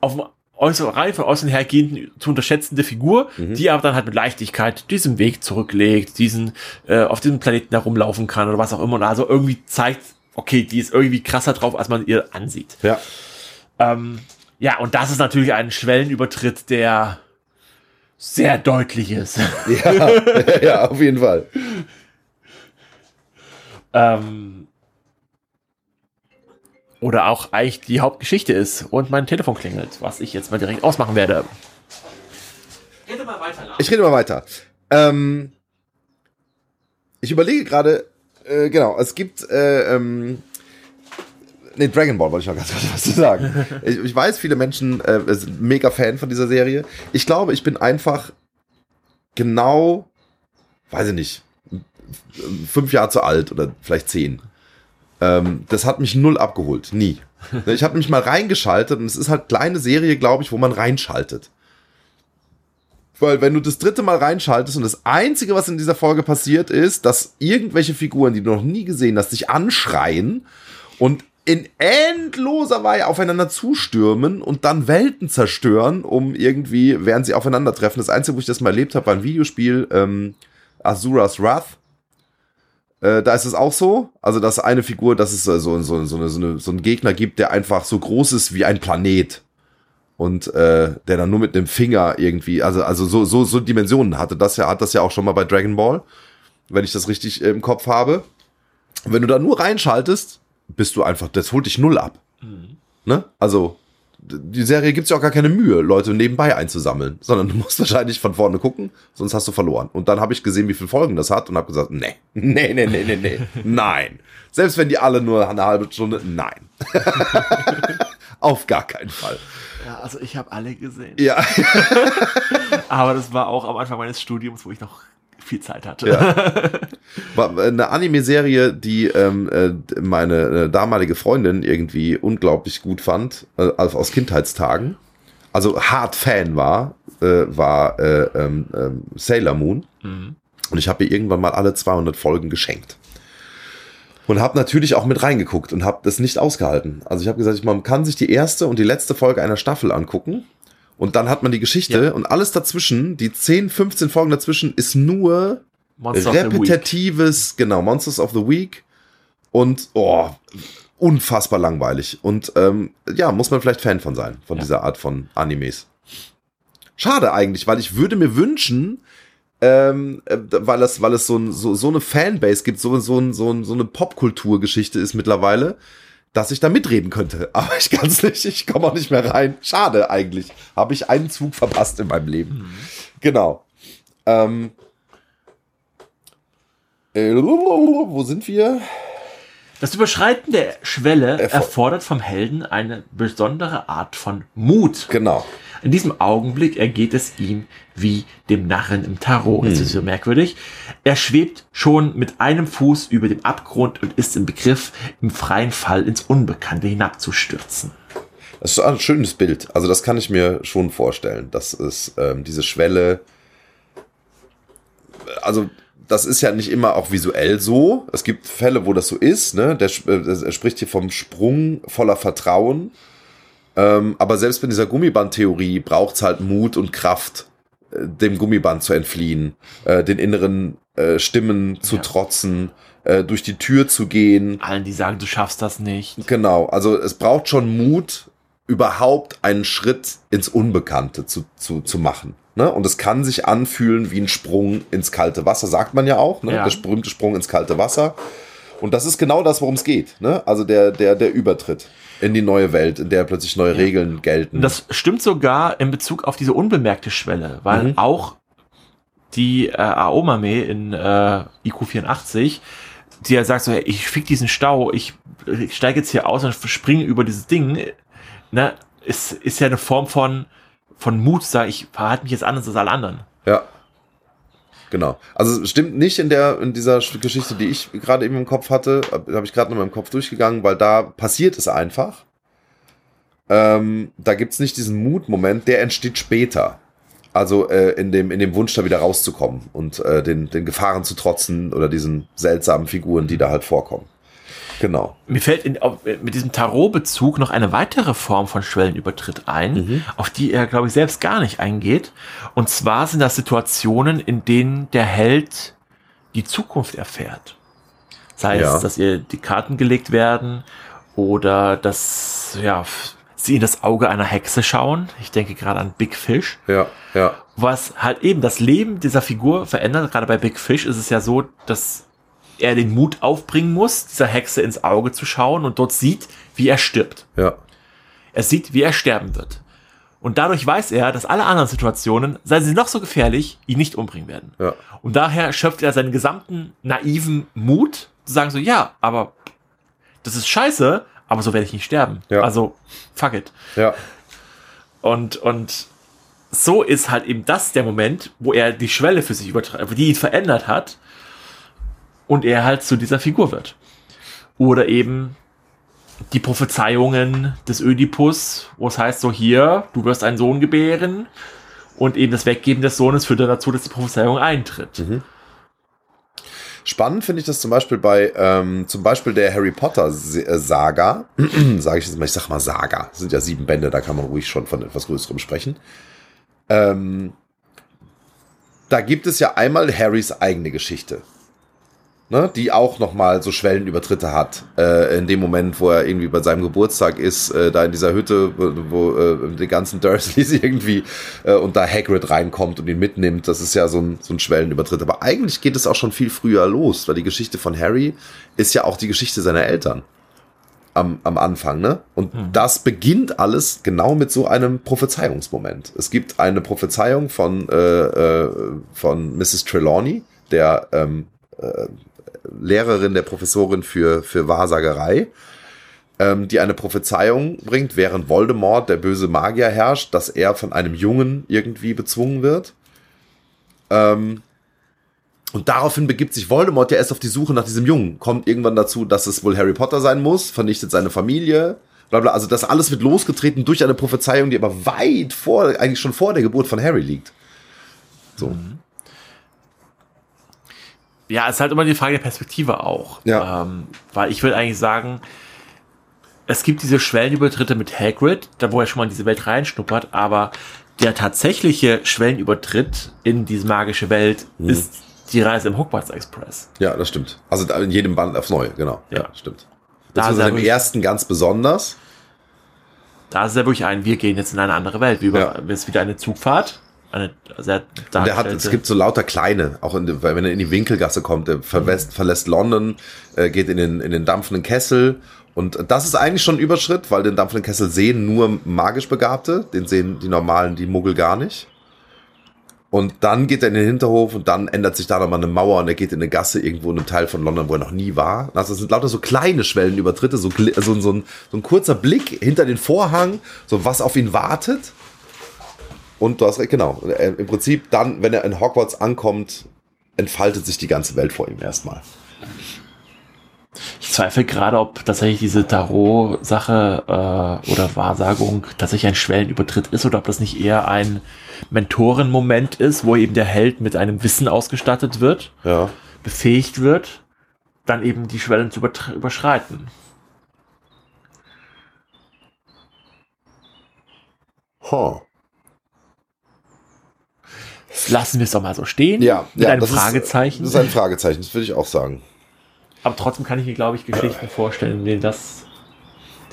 auf dem äußeren, rein von außen hergehenden, zu unterschätzende Figur, die aber dann halt mit Leichtigkeit diesen Weg zurücklegt, diesen, äh, auf diesem Planeten herumlaufen kann oder was auch immer und also irgendwie zeigt, okay, die ist irgendwie krasser drauf, als man ihr ansieht. Ja. Ähm, ja, und das ist natürlich ein Schwellenübertritt, der sehr deutlich ist. Ja, (laughs) ja, auf jeden Fall. (laughs) ähm, oder auch eigentlich die Hauptgeschichte ist und mein Telefon klingelt, was ich jetzt mal direkt ausmachen werde. Rede mal weiter, Lars. Ich rede mal weiter. Ähm, ich überlege gerade, äh, genau, es gibt, äh, ähm, nee, Dragon Ball wollte ich noch ganz kurz (laughs) was zu sagen. ich, ich weiß, viele Menschen äh, sind mega Fan von dieser Serie. Ich glaube, ich bin einfach genau, weiß ich nicht, fünf Jahre zu alt oder vielleicht zehn. Ähm, das hat mich null abgeholt, nie. Ich habe mich mal reingeschaltet und es ist halt kleine Serie, glaube ich, wo man reinschaltet. Weil wenn du das dritte Mal reinschaltest und das Einzige, was in dieser Folge passiert, ist, dass irgendwelche Figuren, die du noch nie gesehen hast, dich anschreien und in endloser Weise aufeinander zustürmen und dann Welten zerstören, um irgendwie, während sie aufeinandertreffen. Das Einzige, wo ich das mal erlebt habe, war ein Videospiel, ähm, Azuras Wrath. Äh, da ist es auch so. Also, dass eine Figur, dass es äh, so, so, so, eine, so, eine, so einen Gegner gibt, der einfach so groß ist wie ein Planet und äh, der dann nur mit einem Finger irgendwie, also also so so so Dimensionen hatte. Das ja hat das ja auch schon mal bei Dragon Ball, wenn ich das richtig äh, im Kopf habe. Wenn du da nur reinschaltest, bist du einfach, das holt dich null ab. Ne? Also die Serie gibt's ja auch gar keine Mühe, Leute nebenbei einzusammeln, sondern du musst (laughs) wahrscheinlich von vorne gucken, sonst hast du verloren. Und dann habe ich gesehen, wie viele Folgen das hat und habe gesagt, nee, (laughs) nee, nee, nee, nee, nee, nein. Selbst wenn die alle nur eine halbe Stunde, nein. (laughs) Auf gar keinen Fall. Ja, also ich habe alle gesehen. Ja, Aber das war auch am Anfang meines Studiums, wo ich noch viel Zeit hatte. Ja. (laughs) War eine Anime-Serie, die ähm, äh, meine äh, damalige Freundin irgendwie unglaublich gut fand, äh, also aus Kindheitstagen. Also hart Fan war, äh, war äh, ähm, Sailor Moon. Und ich habe ihr irgendwann mal alle 200 Folgen geschenkt. Und habe natürlich auch mit reingeguckt und habe das nicht ausgehalten. Also ich habe gesagt, man kann sich die erste und die letzte Folge einer Staffel angucken. Und dann hat man die Geschichte Ja. und alles dazwischen, die 10, 15 Folgen dazwischen, ist nur Monster repetitives, genau, Monsters of the Week und oh, unfassbar langweilig. Und ähm, ja, muss man vielleicht Fan von sein, von Ja. dieser Art von Animes. Schade eigentlich, weil ich würde mir wünschen, ähm, äh, weil es, weil es so, ein, so, so eine Fanbase gibt, so, so, ein, so, ein, so eine Popkulturgeschichte ist mittlerweile, dass ich da mitreden könnte. (laughs) Aber ich kann es nicht, ich komme auch nicht mehr rein. Schade eigentlich. Habe ich einen Zug verpasst in meinem Leben. Genau. Ähm, äh, wo sind wir? Das Überschreiten der Schwelle Erfor- erfordert vom Helden eine besondere Art von Mut. Genau. In diesem Augenblick ergeht es ihm wie dem Narren im Tarot. Das ist so merkwürdig. Er schwebt schon mit einem Fuß über dem Abgrund und ist im Begriff, im freien Fall ins Unbekannte hinabzustürzen. Das ist ein schönes Bild. Also das kann ich mir schon vorstellen. Das ist ähm, diese Schwelle. Also das ist ja nicht immer auch visuell so. Es gibt Fälle, wo das so ist. Ne? Der, äh, er spricht hier vom Sprung voller Vertrauen. Ähm, aber selbst bei dieser Gummibandtheorie braucht es halt Mut und Kraft, äh, dem Gummiband zu entfliehen, äh, den inneren äh, Stimmen zu Ja. trotzen, äh, durch die Tür zu gehen. Allen, die sagen, du schaffst das nicht. Genau, also es braucht schon Mut, überhaupt einen Schritt ins Unbekannte zu, zu, zu machen. Ne? Und es kann sich anfühlen wie ein Sprung ins kalte Wasser, sagt man ja auch. Ne? Ja. Der berühmte Sprung ins kalte Wasser. Und das ist genau das, worum es geht. Ne? Also der, der, der Übertritt in die neue Welt, in der plötzlich neue Regeln gelten. Das stimmt sogar in Bezug auf diese unbemerkte Schwelle, weil auch die äh, Aomame in äh, IQ84, die ja sagt so, hey, ich fick diesen Stau, ich, ich steige jetzt hier aus und springe über dieses Ding, ne, ist, ist ja eine Form von, von Mut, sag ich, verhalte mich jetzt anders als alle anderen. Ja. Genau. Also es stimmt nicht in der in dieser Sch- Geschichte, die ich gerade eben im Kopf hatte, habe ich gerade noch mal im Kopf durchgegangen, weil da passiert es einfach. Ähm, da gibt's nicht diesen Mutmoment, der entsteht später. Also äh, in dem in dem Wunsch da wieder rauszukommen und äh, den den Gefahren zu trotzen oder diesen seltsamen Figuren, die da halt vorkommen. Genau. Mir fällt in, auf, mit diesem Tarot-Bezug noch eine weitere Form von Schwellenübertritt ein, auf die er, glaube ich, selbst gar nicht eingeht. Und zwar sind das Situationen, in denen der Held die Zukunft erfährt. Sei Ja. es, dass ihr die Karten gelegt werden oder dass ja, sie in das Auge einer Hexe schauen. Ich denke gerade an Big Fish Ja, ja. was halt eben das Leben dieser Figur verändert. Gerade bei Big Fish ist es ja so, dass er den Mut aufbringen muss, dieser Hexe ins Auge zu schauen und dort sieht, wie er stirbt. Ja. Er sieht, wie er sterben wird. Und dadurch weiß er, dass alle anderen Situationen, seien sie noch so gefährlich, ihn nicht umbringen werden. Ja. Und daher schöpft er seinen gesamten naiven Mut, zu sagen so, ja, aber das ist scheiße, aber so werde ich nicht sterben. Ja. Also, fuck it. Ja. Und, und so ist halt eben das der Moment, wo er die Schwelle für sich übertreibt, die ihn verändert hat und er halt zu dieser Figur wird. Oder eben die Prophezeiungen des Ödipus, wo es heißt so hier, du wirst einen Sohn gebären und eben das Weggeben des Sohnes führt dann dazu, dass die Prophezeiung eintritt. Spannend finde ich das zum Beispiel bei ähm, zum Beispiel der Harry Potter äh, Saga, (clears throat) sage ich jetzt mal, ich sag mal Saga, das sind ja sieben Bände, da kann man ruhig schon von etwas Größerem sprechen. Ähm, da gibt es ja einmal Harrys eigene Geschichte, ne, die auch noch mal so Schwellenübertritte hat. Äh, in dem Moment, wo er irgendwie bei seinem Geburtstag ist, äh, da in dieser Hütte, wo, wo äh, die ganzen Dursleys (laughs) irgendwie äh, und da Hagrid reinkommt und ihn mitnimmt, das ist ja so ein, so ein Schwellenübertritt. Aber eigentlich geht es auch schon viel früher los, weil die Geschichte von Harry ist ja auch die Geschichte seiner Eltern am, am Anfang, ne? Und das beginnt alles genau mit so einem Prophezeiungsmoment. Es gibt eine Prophezeiung von, äh, äh, von Mrs. Trelawney, der ähm, äh, Lehrerin, der Professorin für, für Wahrsagerei, ähm, die eine Prophezeiung bringt, während Voldemort, der böse Magier, herrscht, dass er von einem Jungen irgendwie bezwungen wird. Ähm, und daraufhin begibt sich Voldemort ja erst auf die Suche nach diesem Jungen. Kommt irgendwann dazu, dass es wohl Harry Potter sein muss, vernichtet seine Familie, bla bla. Also das alles wird losgetreten durch eine Prophezeiung, die aber weit vor, eigentlich schon vor der Geburt von Harry liegt. So. Ja, es ist halt immer die Frage der Perspektive auch. Ja. Ähm, weil ich würde eigentlich sagen, es gibt diese Schwellenübertritte mit Hagrid, da wo er schon mal in diese Welt reinschnuppert, aber der tatsächliche Schwellenübertritt in diese magische Welt Mhm. ist die Reise im Hogwarts Express. Ja, das stimmt. Also in jedem Band aufs Neue, genau. Ja, Ja. stimmt. Da Das ist im ersten ganz besonders. Da ist ja wirklich ein, wir gehen jetzt in eine andere Welt. Wie über, Ja. ist wieder eine Zugfahrt. Eine sehr der hat, es gibt so lauter kleine, auch in, wenn er in die Winkelgasse kommt, der verlässt, verlässt London, äh, geht in den, in den dampfenden Kessel. Und das ist eigentlich schon ein Überschritt, weil den dampfenden Kessel sehen nur magisch Begabte, den sehen die normalen, die Muggel gar nicht. Und dann geht er in den Hinterhof und dann ändert sich da nochmal eine Mauer und er geht in eine Gasse irgendwo in einem Teil von London, wo er noch nie war. Also es sind lauter so kleine Schwellenübertritte, so, so, so, ein, so ein kurzer Blick hinter den Vorhang, so was auf ihn wartet. Und du hast recht, genau. Äh, Im Prinzip dann, wenn er in Hogwarts ankommt, entfaltet sich die ganze Welt vor ihm erstmal. Ich zweifle gerade, ob tatsächlich diese Tarot-Sache äh, oder Wahrsagung tatsächlich ein Schwellenübertritt ist oder ob das nicht eher ein Mentorenmoment ist, wo eben der Held mit einem Wissen ausgestattet wird, Ja. befähigt wird, dann eben die Schwellen zu überschreiten. Huh. Lassen wir es doch mal so stehen. Ja, mit ja, einem das Fragezeichen. Ist, das ist ein Fragezeichen, das würde ich auch sagen. Aber trotzdem kann ich mir, glaube ich, Geschichten vorstellen, in denen das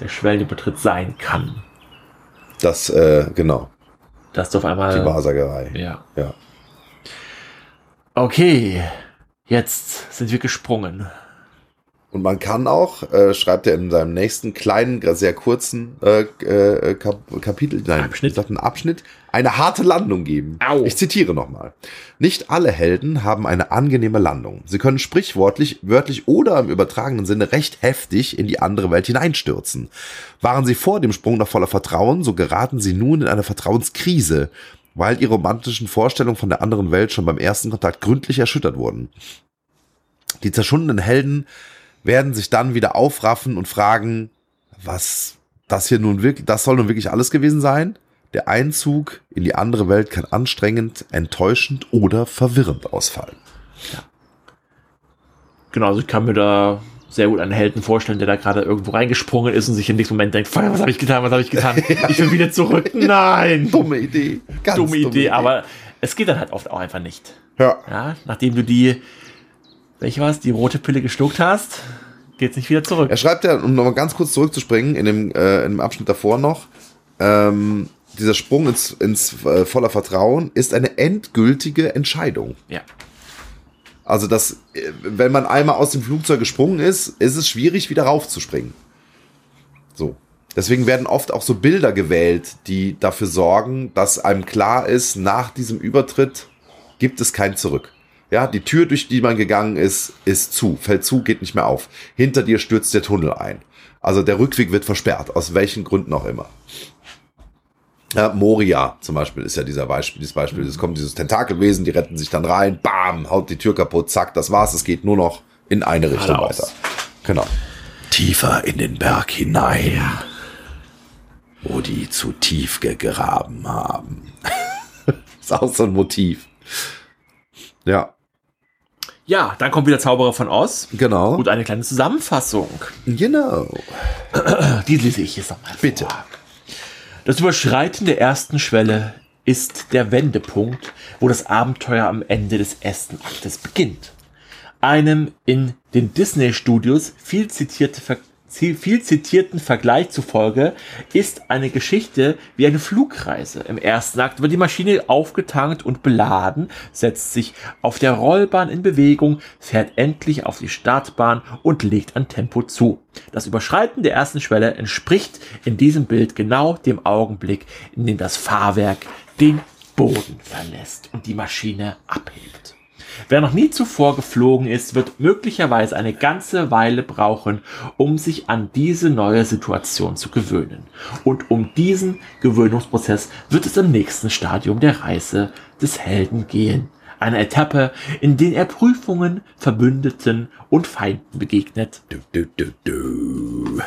der Schwellenübertritt sein kann. Das, äh, genau, Dass du auf die einmal. Wahrsagerei. Ja. Ja. Okay. Jetzt sind wir gesprungen. Und man kann auch, äh, schreibt er in seinem nächsten kleinen, sehr kurzen äh, äh, Kap Kapitel, nein, Abschnitt. dachte, einen Abschnitt, eine harte Landung geben. Au. Ich zitiere nochmal. Nicht alle Helden haben eine angenehme Landung. Sie können sprichwörtlich, wörtlich oder im übertragenen Sinne recht heftig in die andere Welt hineinstürzen. Waren sie vor dem Sprung noch voller Vertrauen, so geraten sie nun in eine Vertrauenskrise, weil ihre romantischen Vorstellungen von der anderen Welt schon beim ersten Kontakt gründlich erschüttert wurden. Die zerschundenen Helden werden sich dann wieder aufraffen und fragen, was das hier nun wirklich, das soll nun wirklich alles gewesen sein? Der Einzug in die andere Welt kann anstrengend, enttäuschend oder verwirrend ausfallen. Genau, also ich kann mir da sehr gut einen Helden vorstellen, der da gerade irgendwo reingesprungen ist und sich im nächsten Moment denkt, was habe ich getan, was habe ich getan? (laughs) Ich will wieder zurück. (laughs) Nein! Dumme Idee. Ganz Dumme Idee, aber es geht dann halt oft auch einfach nicht. Ja. Ja, nachdem du die, welche war es, die rote Pille geschluckt hast, geht's nicht wieder zurück. Er schreibt ja, um nochmal ganz kurz zurückzuspringen, in dem, äh, in dem Abschnitt davor noch, ähm, dieser Sprung ins, ins äh, voller Vertrauen ist eine endgültige Entscheidung. Ja. Also das, äh, wenn man einmal aus dem Flugzeug gesprungen ist, ist es schwierig, wieder raufzuspringen. So. Deswegen werden oft auch so Bilder gewählt, die dafür sorgen, dass einem klar ist, nach diesem Übertritt gibt es kein Zurück. Ja, die Tür, durch die man gegangen ist, ist zu, fällt zu, geht nicht mehr auf. Hinter dir stürzt der Tunnel ein. Also der Rückweg wird versperrt, aus welchen Gründen auch immer. Ja, Moria zum Beispiel ist ja dieser Beispiel, dieses Beispiel. Es kommt dieses Tentakelwesen, die retten sich dann rein, bam, haut die Tür kaputt, zack, das war's. Es geht nur noch in eine Richtung Geradeaus. weiter. Genau. Tiefer in den Berg hinein, wo die zu tief gegraben haben. (laughs) ist auch so ein Motiv. Ja, Ja, dann kommt wieder Zauberer von Oz genau. und eine kleine Zusammenfassung. Genau. (clears throat) Die lese ich jetzt nochmal. Bitte. Vor. Das Überschreiten der ersten Schwelle ist der Wendepunkt, wo das Abenteuer am Ende des ersten Aktes beginnt. Einem in den Disney-Studios viel, zitierte, Ver- viel zitierten Vergleich zufolge ist eine Geschichte wie eine Flugreise. Im ersten Akt wird die Maschine aufgetankt und beladen, setzt sich auf der Rollbahn in Bewegung, fährt endlich auf die Startbahn und legt an Tempo zu. Das Überschreiten der ersten Schwelle entspricht in diesem Bild genau dem Augenblick, in dem das Fahrwerk den Boden verlässt und die Maschine abhebt. Wer noch nie zuvor geflogen ist, wird möglicherweise eine ganze Weile brauchen, um sich an diese neue Situation zu gewöhnen. Und um diesen Gewöhnungsprozess wird es im nächsten Stadium der Reise des Helden gehen. Eine Etappe, in der er Prüfungen, Verbündeten und Feinden begegnet. Du, du, du, du.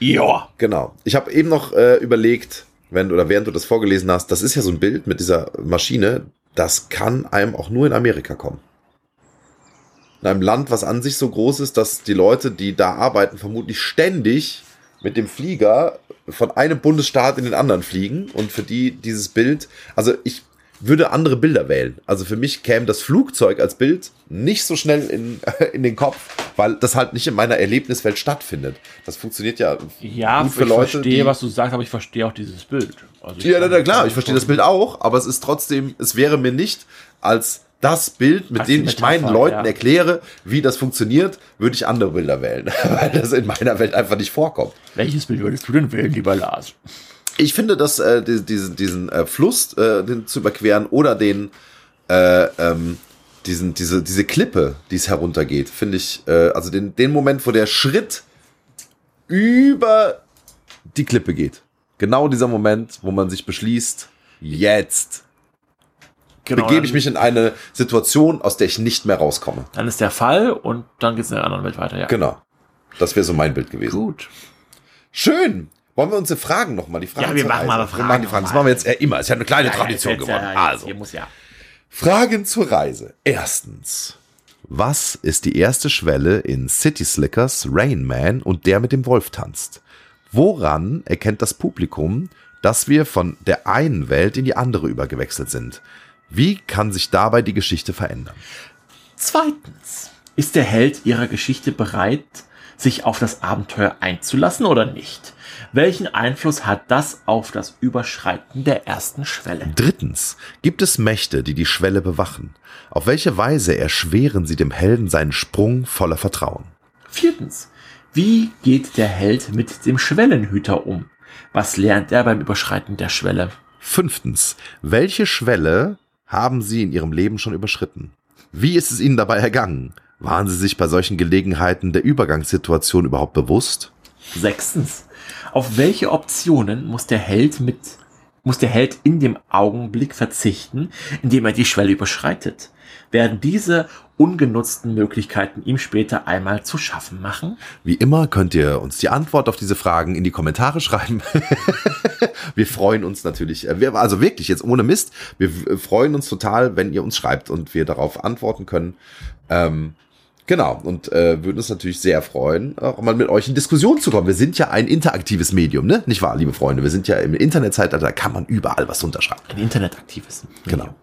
Ja. Genau. Ich habe eben noch äh, überlegt, wenn du oder während du das vorgelesen hast, das ist ja so ein Bild mit dieser Maschine, das kann einem auch nur in Amerika kommen. In einem Land, was an sich so groß ist, dass die Leute, die da arbeiten, vermutlich ständig mit dem Flieger von einem Bundesstaat in den anderen fliegen und für die dieses Bild, also ich würde andere Bilder wählen. Also für mich käme das Flugzeug als Bild nicht so schnell in, (laughs) in den Kopf, weil das halt nicht in meiner Erlebniswelt stattfindet. Das funktioniert ja Ja, gut für ich Leute, verstehe, was du sagst, aber ich verstehe auch dieses Bild. Also ja, na, na, klar, ich verstehe das Bild auch, aber es ist trotzdem, es wäre mir nicht als das Bild, mit dem ich meinen Leuten ja. erkläre, wie das funktioniert, würde ich andere Bilder wählen, (laughs) weil das in meiner Welt einfach nicht vorkommt. Welches Bild würdest du denn wählen, lieber Lars? Ich finde, dass äh, die- diesen, diesen äh, Fluss äh, den zu überqueren oder den äh, ähm, diesen, diese, diese Klippe, die es heruntergeht, finde ich, äh, also den, den Moment, wo der Schritt über die Klippe geht. Genau dieser Moment, wo man sich beschließt, jetzt Genau, begebe ich mich in eine Situation, aus der ich nicht mehr rauskomme. Dann ist der Fall und dann geht's in der anderen Welt weiter, ja. Genau. Das wäre so mein Bild gewesen. Gut. Schön. Wollen wir unsere Fragen nochmal, die Fragen Ja, wir machen Reise. mal Wir Fragen machen die Fragen. Das machen wir jetzt äh, immer. Ist ja eine kleine Ja, Tradition ja, jetzt, geworden. ja, jetzt, also, Hier muss ja. Fragen zur Reise. Erstens. Was ist die erste Schwelle in City Slickers, Rain Man und der mit dem Wolf tanzt? Woran erkennt das Publikum, dass wir von der einen Welt in die andere übergewechselt sind? Wie kann sich dabei die Geschichte verändern? Zweitens. Ist der Held ihrer Geschichte bereit, sich auf das Abenteuer einzulassen oder nicht? Welchen Einfluss hat das auf das Überschreiten der ersten Schwelle? Drittens. Gibt es Mächte, die die Schwelle bewachen? Auf welche Weise erschweren sie dem Helden seinen Sprung voller Vertrauen? Viertens. Wie geht der Held mit dem Schwellenhüter um? Was lernt er beim Überschreiten der Schwelle? Fünftens. Welche Schwelle haben Sie in Ihrem Leben schon überschritten? Wie ist es Ihnen dabei ergangen? Waren Sie sich bei solchen Gelegenheiten der Übergangssituation überhaupt bewusst? Sechstens. Auf welche Optionen muss der Held mit, muss der Held in dem Augenblick verzichten, indem er die Schwelle überschreitet? Werden diese ungenutzten Möglichkeiten ihm später einmal zu schaffen machen? Wie immer könnt ihr uns die Antwort auf diese Fragen in die Kommentare schreiben. (laughs) wir freuen uns natürlich, äh, also wirklich jetzt ohne Mist, wir freuen uns total, wenn ihr uns schreibt und wir darauf antworten können. Ähm, genau, und äh, würden uns natürlich sehr freuen, auch mal mit euch in Diskussion zu kommen. Wir sind ja ein interaktives Medium, ne? Nicht wahr, liebe Freunde? Wir sind ja im Internetzeitalter, da kann man überall was unterschreiben. Ein internetaktives. Genau. Medium.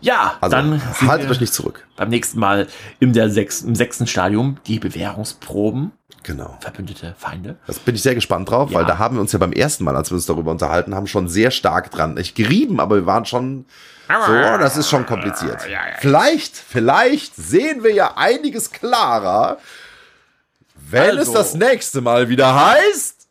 Ja, Also dann haltet euch nicht zurück. beim nächsten Mal im, der sechs, im sechsten Stadium die Bewährungsproben. Genau. Verbündete Feinde. Das bin ich sehr gespannt drauf, Ja. weil da haben wir uns ja beim ersten Mal, als wir uns darüber unterhalten haben, schon sehr stark dran. Nicht gerieben, aber wir waren schon so, das ist schon kompliziert. Vielleicht, vielleicht sehen wir ja einiges klarer, wenn es Also. das nächste Mal wieder heißt.